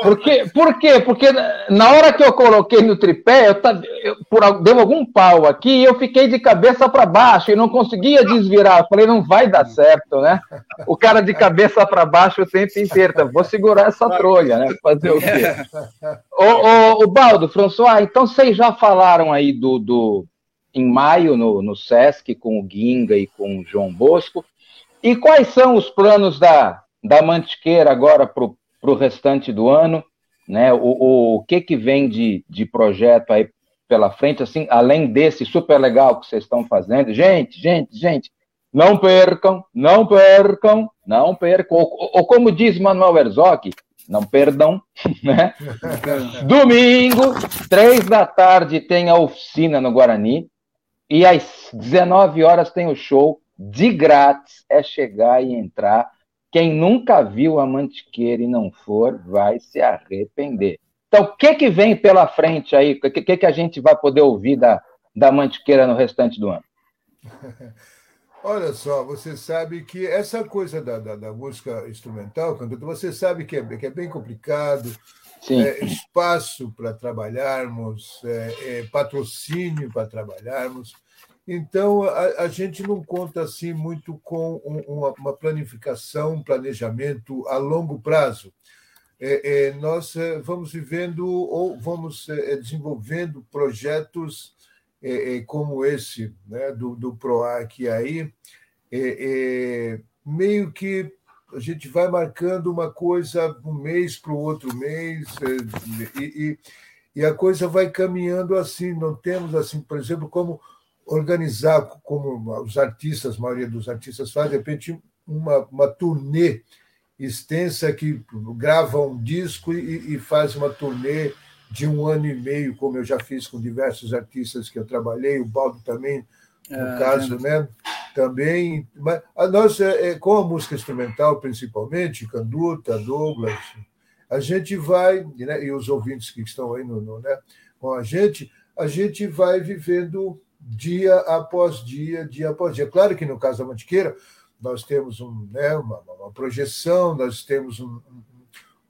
Por quê? Por quê? Porque na hora que eu coloquei no tripé, eu, eu por, deu algum pau aqui e eu fiquei de cabeça para baixo e não conseguia desvirar. Eu falei, não vai dar certo, né? O cara de cabeça para baixo o tempo inteiro. Então, vou segurar essa trolha, né? Fazer o quê? Ô, ô, ô Baldo, François, então vocês já falaram aí do, do em maio no, no SESC com o Guinga e com o João Bosco. E quais são os planos da, da Mantiqueira agora para o restante do ano? Né? O, o, o, que, que vem de, de projeto aí pela frente, assim, além desse super legal que vocês estão fazendo? Gente, gente, gente, não percam, não percam, não percam. Ou, ou como diz Manuel Herzog, não perdam, né? Domingo, três da tarde, tem a oficina no Guarani. E às 19 horas tem o show de grátis. É chegar e entrar. Quem nunca viu a Mantiqueira e não for, vai se arrepender. Então, o que, que vem pela frente aí? O que, que a gente vai poder ouvir da, da Mantiqueira no restante do ano? Olha só, você sabe que essa coisa da, da, da música instrumental, você sabe que é, que é bem complicado, é, espaço para trabalharmos, é, é, patrocínio para trabalharmos. Então, a, a, gente não conta assim muito com uma, uma planificação, um planejamento a longo prazo. É, é, nós é, vamos vivendo ou vamos desenvolvendo projetos como esse né, do, do PROAC aí, meio que a gente vai marcando uma coisa um mês para o outro mês é, e, e, e, a coisa vai caminhando assim. Não temos assim, por exemplo, como organizar como os artistas, a maioria dos artistas faz, de repente uma, uma turnê extensa que grava um disco e, e faz uma turnê de um ano e meio, como eu já fiz com diversos artistas que eu trabalhei, o Baldo também, no ah, caso, né? Também. Mas nós, é, é, com a música instrumental, principalmente, Canduta, Douglas, a gente vai, né, e os ouvintes que estão aí no, no, né, com a gente, a gente vai vivendo dia após dia, dia após dia. Claro que no caso da Mantiqueira, nós temos um, né, uma, uma projeção, nós temos um,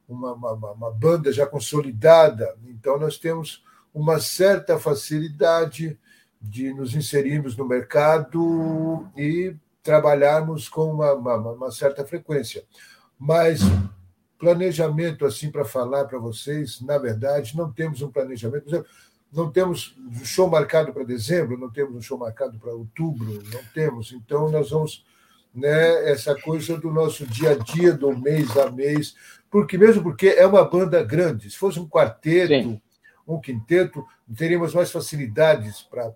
uma, uma, uma banda já consolidada, então nós temos uma certa facilidade de nos inserirmos no mercado e trabalharmos com uma, uma, uma certa frequência. Mas planejamento, assim, para falar para vocês, na verdade, não temos um planejamento. Por exemplo, não temos um show marcado para dezembro, não temos um show marcado para outubro, não temos. Então, nós vamos. Né, essa coisa do nosso dia a dia, do mês a mês, porque mesmo porque é uma banda grande, se fosse um quarteto, Sim um quinteto, teríamos mais facilidades para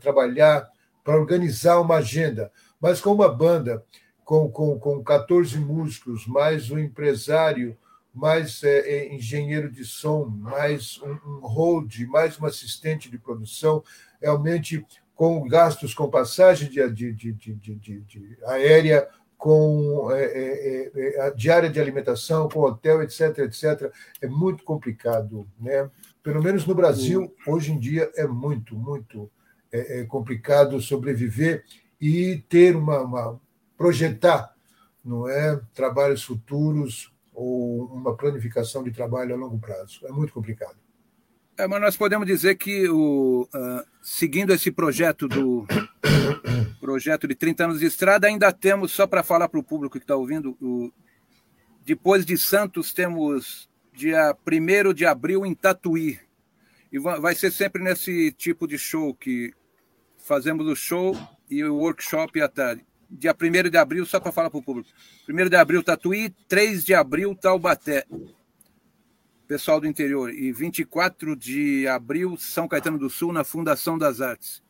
trabalhar, para organizar uma agenda. Mas com uma banda com, com, com 14 músicos, mais um empresário, mais é, é, engenheiro de som, mais um, um hold, mais um assistente de produção, realmente com gastos com passagem de, de, de, de, aérea, com é, é, é, a diária de alimentação, com hotel, etc., etc., é muito complicado. Né? Pelo menos no Brasil, hoje em dia, é muito, muito é, é complicado sobreviver e ter uma, uma, projetar não é trabalhos futuros ou uma planificação de trabalho a longo prazo. É muito complicado. É, mas nós podemos dizer que, o, uh, seguindo esse projeto do projeto de 30 anos de estrada, ainda temos, só para falar para o público que está ouvindo, o, depois de Santos, temos dia 1 de abril em Tatuí. E vai ser sempre nesse tipo de show que fazemos o show e o workshop à tarde. Dia 1 de abril, só para falar para o público. 1 de abril, Tatuí, 3 de abril, Taubaté pessoal do interior. E 24 de abril, São Caetano do Sul, na Fundação das Artes.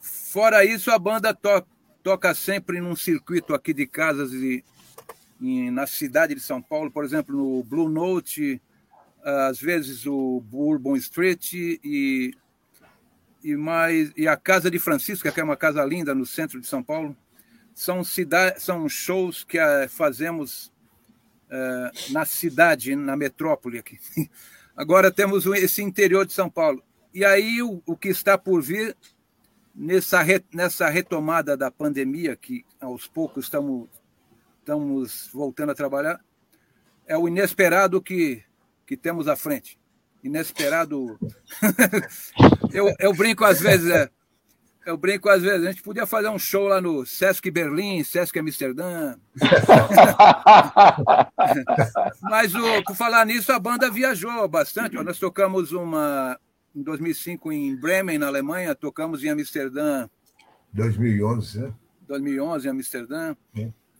Fora isso, a banda to toca sempre num circuito aqui de casas e, e, na cidade de São Paulo, por exemplo, no Blue Note, às vezes o Bourbon Street e, e, mais, e a Casa de Francisca, que é uma casa linda no centro de São Paulo. São, são shows que uh, fazemos uh, na cidade, na metrópole aqui. Agora temos esse interior de São Paulo. E aí o, o que está por vir nessa, re, nessa retomada da pandemia, que aos poucos estamos, estamos voltando a trabalhar, é o inesperado que, que temos à frente. Inesperado. eu, eu brinco às vezes, é, eu brinco às vezes, a gente podia fazer um show lá no Sesc Berlim, Sesc Amsterdã. Mas o, por falar nisso, a banda viajou bastante. Nós tocamos uma em 2005 em Bremen, na Alemanha, tocamos em Amsterdã. 2011, né? 2011 em Amsterdã.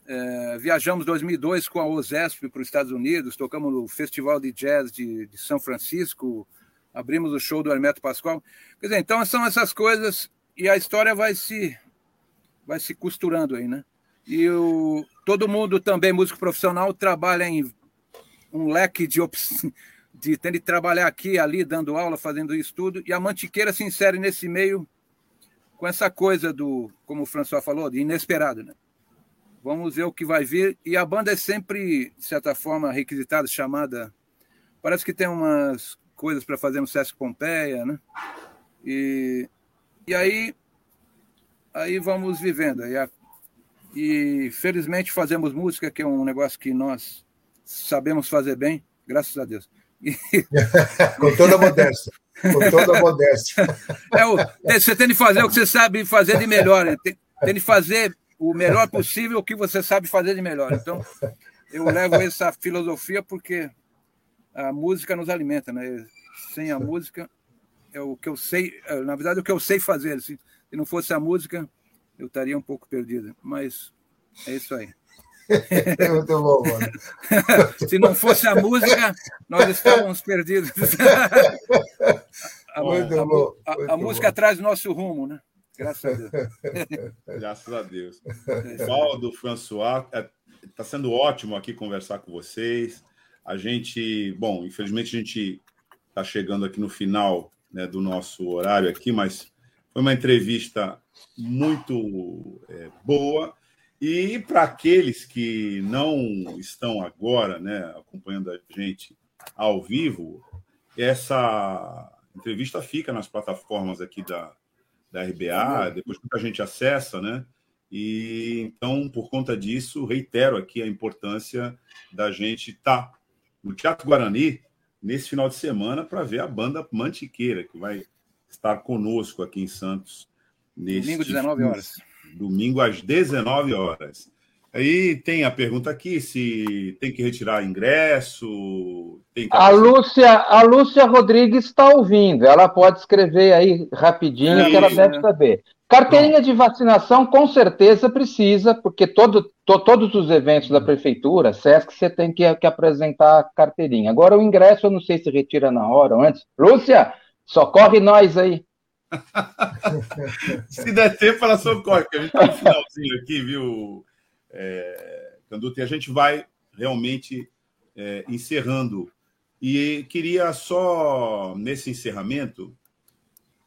É, viajamos em 2002 com a OSESP para os Estados Unidos, tocamos no Festival de Jazz de, de São Francisco, abrimos o show do Hermeto Pascoal. Quer dizer, então são essas coisas e a história vai se vai se costurando aí, né? E o, todo mundo também músico profissional trabalha em um leque de opções de de trabalhar aqui, ali, dando aula, fazendo isso tudo, e a Mantiqueira se insere nesse meio com essa coisa do, como o François falou, de inesperado, né? Vamos ver o que vai vir. E a banda é sempre, de certa forma, requisitada, chamada. Parece que tem umas coisas para fazer no Sesc Pompeia, né? E, e aí, aí vamos vivendo. E, a, e felizmente fazemos música, que é um negócio que nós sabemos fazer bem, graças a Deus. com toda a modéstia. Com toda a modéstia. É, o, você tem de fazer o que você sabe fazer de melhor. Né? Tem, tem de fazer o melhor possível o que você sabe fazer de melhor. Então, eu levo essa filosofia porque a música nos alimenta, né? Sem a música, é o que eu sei, é, na verdade, é o que eu sei fazer. Se, se não fosse a música, eu estaria um pouco perdido. Mas é isso aí. É muito bom, mano. Se não fosse a música, nós estávamos perdidos. A, muito a, bom, a, a música bom. traz o nosso rumo, né? Graças a Deus. Graças a Deus. Valdo, François, está é, sendo ótimo aqui conversar com vocês. A gente, bom, infelizmente a gente está chegando aqui no final né, do nosso horário aqui, mas foi uma entrevista muito é, boa e para aqueles que não estão agora né, acompanhando a gente ao vivo, essa entrevista fica nas plataformas aqui da, da RBA, depois que a gente acessa, né? E então, por conta disso, reitero aqui a importância da gente estar tá no Teatro Guarani nesse final de semana para ver a banda Mantiqueira, que vai estar conosco aqui em Santos. Neste Domingo, 19 horas domingo às 19 horas. Aí tem a pergunta aqui se tem que retirar ingresso. Que... A, Lúcia, a Lúcia Rodrigues está ouvindo. Ela pode escrever aí rapidinho que ela deve saber. Carteirinha de vacinação com certeza precisa, porque todo, to, todos os eventos da prefeitura, SESC, você tem que, que apresentar a carteirinha. Agora o ingresso eu não sei se retira na hora ou antes. Lúcia, socorre nós aí. Se der tempo, ela socorre, porque a gente tem um finalzinho aqui, viu, é, Canduta? E a gente vai realmente é, encerrando. E queria só, nesse encerramento,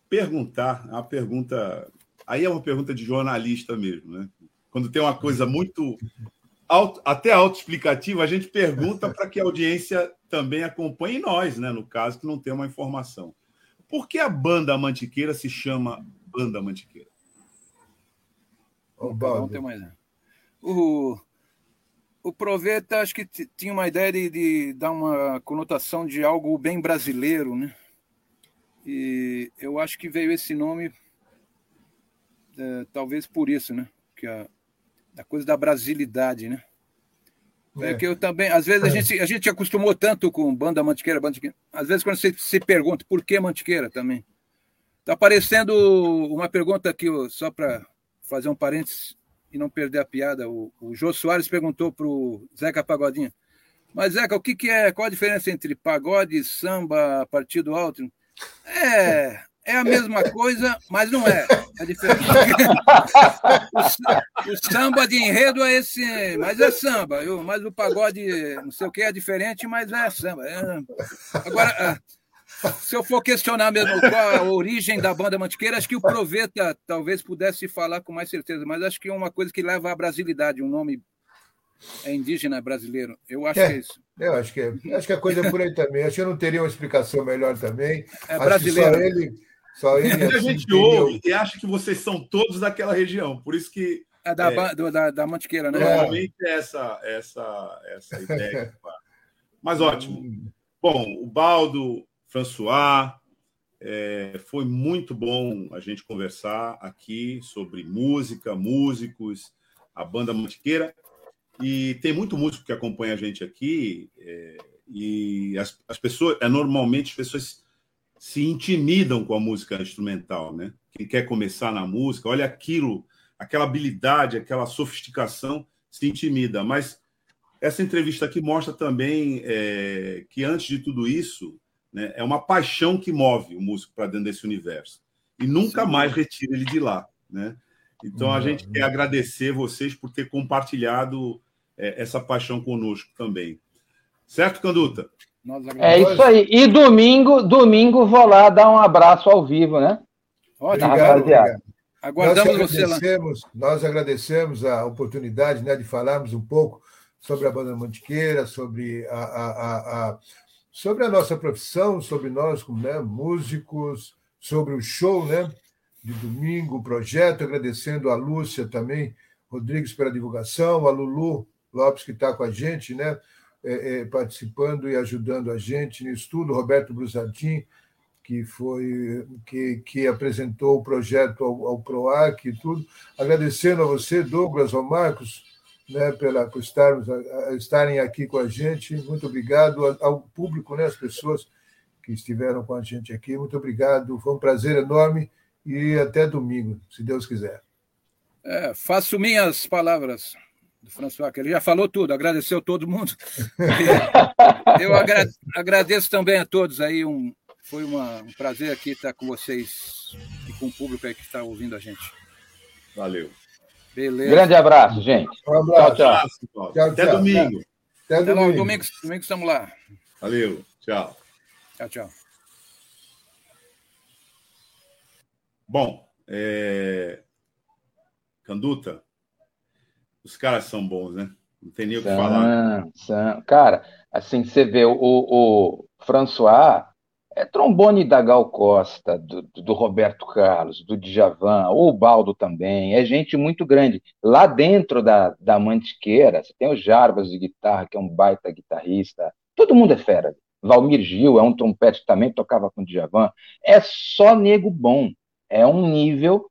perguntar a pergunta. Aí é uma pergunta de jornalista mesmo, né? Quando tem uma coisa muito. Auto, até autoexplicativa, a gente pergunta para que a audiência também acompanhe nós, né? No caso, que não tem uma informação. Por que a banda Mantiqueira se chama Banda Mantiqueira? O, mais. o, o Proveta acho que tinha uma ideia de, de, dar uma conotação de algo bem brasileiro, né? E eu acho que veio esse nome é, talvez por isso, né? Que a, a coisa da brasilidade, né? É. que eu também, às vezes a gente, a gente acostumou tanto com banda mantiqueira, banda mantiqueira. Às vezes quando você se pergunta por que mantiqueira também. Tá aparecendo uma pergunta aqui, só para fazer um parênteses e não perder a piada. O, o Jô Soares perguntou para o Zeca Pagodinho. Mas, Zeca, o que, que é? Qual a diferença entre pagode, samba, partido alto? É, é a mesma coisa, mas não é. É diferente. o, samba de enredo é esse, mas é samba. Eu, mas o pagode, não sei o que, é diferente, mas é samba. É... Agora, ah, se eu for questionar mesmo qual a origem da banda Mantiqueira, acho que o Proveta talvez pudesse falar com mais certeza, mas acho que é uma coisa que leva à brasilidade, um nome é indígena brasileiro. Eu acho é, que é isso. Eu acho que é. Acho que a coisa é por aí também. Acho que eu não teria uma explicação melhor também. É brasileiro. Acho que só ele Só ele a gente ouve e acha que vocês são todos daquela região, por isso que. É da, é, da, da Mantiqueira, né? Normalmente é essa, essa, essa ideia. Mas ótimo. Bom, o Baldo, François, é, foi muito bom a gente conversar aqui sobre música, músicos, a banda Mantiqueira. E tem muito músico que acompanha a gente aqui, é, e as, as pessoas, é, normalmente as pessoas se intimidam com a música instrumental, né? Quem quer começar na música, olha aquilo, aquela habilidade, aquela sofisticação, se intimida. Mas essa entrevista aqui mostra também é, que antes de tudo isso, né, é uma paixão que move o músico para dentro desse universo e nunca Sim. mais retira ele de lá, né? Então a gente quer agradecer vocês por ter compartilhado é, essa paixão conosco também. Certo, Canduta? É isso aí. E domingo, domingo vou lá dar um abraço ao vivo, né? Ótimo, obrigado, obrigado. Aguardamos nós agradecemos, você lá. Nós agradecemos a oportunidade né, de falarmos um pouco sobre a banda Mantiqueira, sobre a, a, a, sobre a nossa profissão, sobre nós como né, músicos, sobre o show né, de domingo, o projeto, agradecendo a Lúcia também, Rodrigues pela divulgação, a Lulu Lopes que está com a gente, né? É, é, participando e ajudando a gente nisso tudo, Roberto Brusadin, que foi que, que apresentou o projeto ao, ao PROAC e tudo. Agradecendo a você, Douglas, ao Marcos, né, pela, por estarmos, estarem aqui com a gente. Muito obrigado ao público, né, as pessoas que estiveram com a gente aqui. Muito obrigado. Foi um prazer enorme e até domingo, se Deus quiser. É, faço minhas palavras do François, que ele já falou tudo, agradeceu todo mundo. Eu agra agradeço também a todos aí, um, foi uma, um prazer aqui estar com vocês e com o público aí que está ouvindo a gente. Valeu. Beleza. Grande abraço, gente. Um abraço. Tchau, tchau. tchau Até tchau. domingo. Até, Até domingo. domingo. Domingo estamos lá. Valeu. Tchau. Tchau, tchau. Bom, é... Canduta, os caras são bons, né? Não tem nem o que são, falar. São. Cara, assim, você vê, o, o François é trombone da Gal Costa, do, do, Roberto Carlos, do Djavan, o Baldo também, é gente muito grande. Lá dentro da, da Mantiqueira, você tem o Jarbas de guitarra, que é um baita guitarrista, todo mundo é fera. Valmir Gil é um trompete que também tocava com o Djavan. É só nego bom. É um nível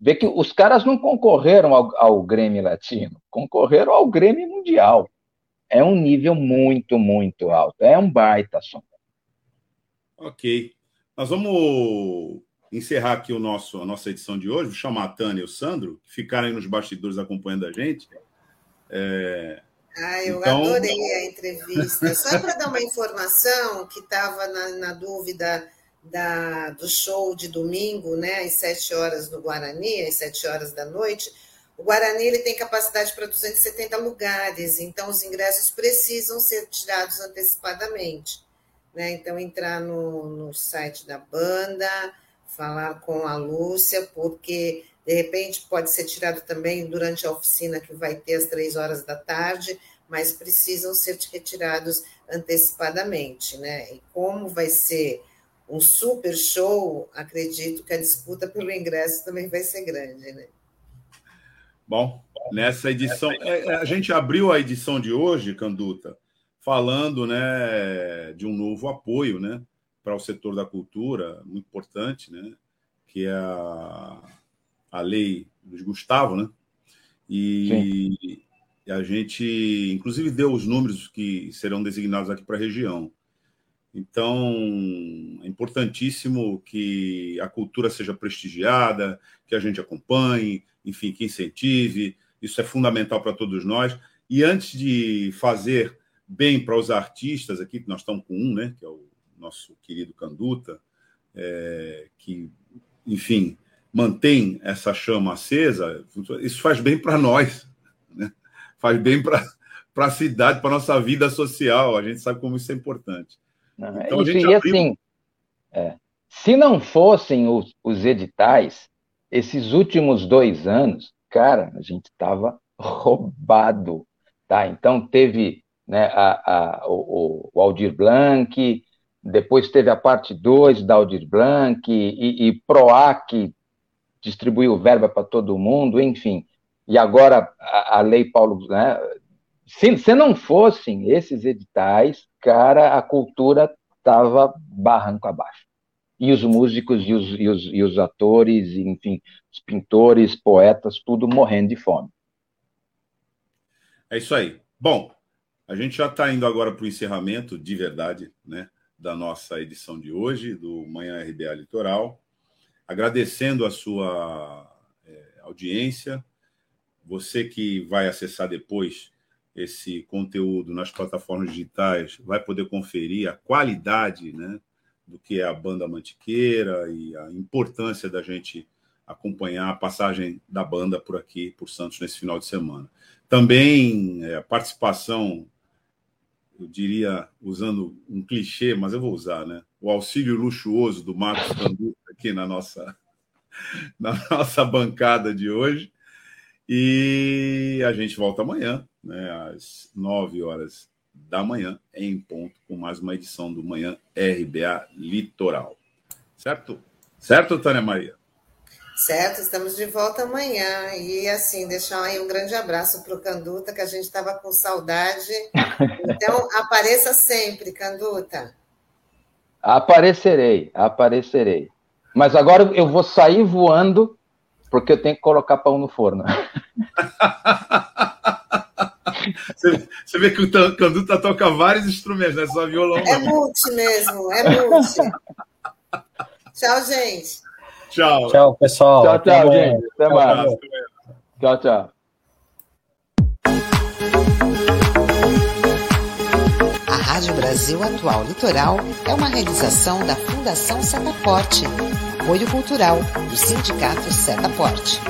Vê que os caras não concorreram ao, ao Grêmio Latino, concorreram ao Grêmio Mundial. É um nível muito, muito alto. É um baita som. Ok. Nós vamos encerrar aqui o nosso, a nossa edição de hoje. Vou chamar a Tânia e o Sandro, que ficarem nos bastidores acompanhando a gente. É... Ah, eu então... adorei a entrevista. Só para dar uma informação que estava na, na dúvida da, do show de domingo, né, às 7 horas no Guarani, às 7 horas da noite, o Guarani ele tem capacidade para 270 lugares, então os ingressos precisam ser tirados antecipadamente. Né? Então, entrar no, no site da banda, falar com a Lúcia, porque de repente pode ser tirado também durante a oficina que vai ter às três horas da tarde, mas precisam ser retirados antecipadamente, né? E como vai ser um super show, acredito que a disputa pelo ingresso também vai ser grande, né? Bom, nessa edição, é, é, a gente abriu a edição de hoje, Canduta, falando, né, de um novo apoio, né, para o setor da cultura, muito importante, né, que é a, a lei dos Gustavo, né? E, e a gente, inclusive, deu os números que serão designados aqui para a região. Então, é importantíssimo que a cultura seja prestigiada, que a gente acompanhe, enfim, que incentive. Isso é fundamental para todos nós. E antes de fazer bem para os artistas aqui, que nós estamos com um, né, que é o nosso querido Canduta, é, que, enfim, mantém essa chama acesa, isso faz bem para nós, né? faz bem para a cidade, para a nossa vida social. A gente sabe como isso é importante. Então, Isso, e abriu... assim, é, se não fossem os, os editais, esses últimos dois anos, cara, a gente estava roubado, tá? Então teve né, a, a, o, o Aldir Blanc, depois teve a parte 2 da Aldir Blanc, e, e PROAC distribuiu verba para todo mundo, enfim. E agora a, a lei Paulo, né? Se, se não fossem esses editais, cara, a cultura estava barranco abaixo. E os músicos e os, e os, e os atores, enfim, os pintores, poetas, tudo morrendo de fome. É isso aí. Bom, a gente já está indo agora para o encerramento de verdade, né? Da nossa edição de hoje, do Manhã RBA Litoral. Agradecendo a sua é, audiência, você que vai acessar depois esse conteúdo nas plataformas digitais vai poder conferir a qualidade né, do que é a banda Mantiqueira e a importância da gente acompanhar a passagem da banda por aqui, por Santos, nesse final de semana. Também é, a participação, eu diria, usando um clichê, mas eu vou usar, né? O auxílio luxuoso do Marcos Canduta aqui na nossa, na nossa bancada de hoje. E a gente volta amanhã, né, às 9 horas da manhã, em ponto, com mais uma edição do Manhã RBA Litoral. Certo? Certo, Tânia Maria? Certo, estamos de volta amanhã. E assim, deixar aí um grande abraço para o Canduta, que a gente estava com saudade. Então, apareça sempre, Canduta. Aparecerei, aparecerei. Mas agora eu vou sair voando porque eu tenho que colocar pão no forno. Você, você vê que o Canduta toca vários instrumentos, não é só violão. É multi mesmo, é multi. tchau, gente. Tchau. Tchau, pessoal. Tchau, tchau, Até gente. Até mais. Tchau, tchau. A Rádio Brasil Atual Litoral é uma realização da Fundação Setaporte apoio cultural do Sindicato Setaporte.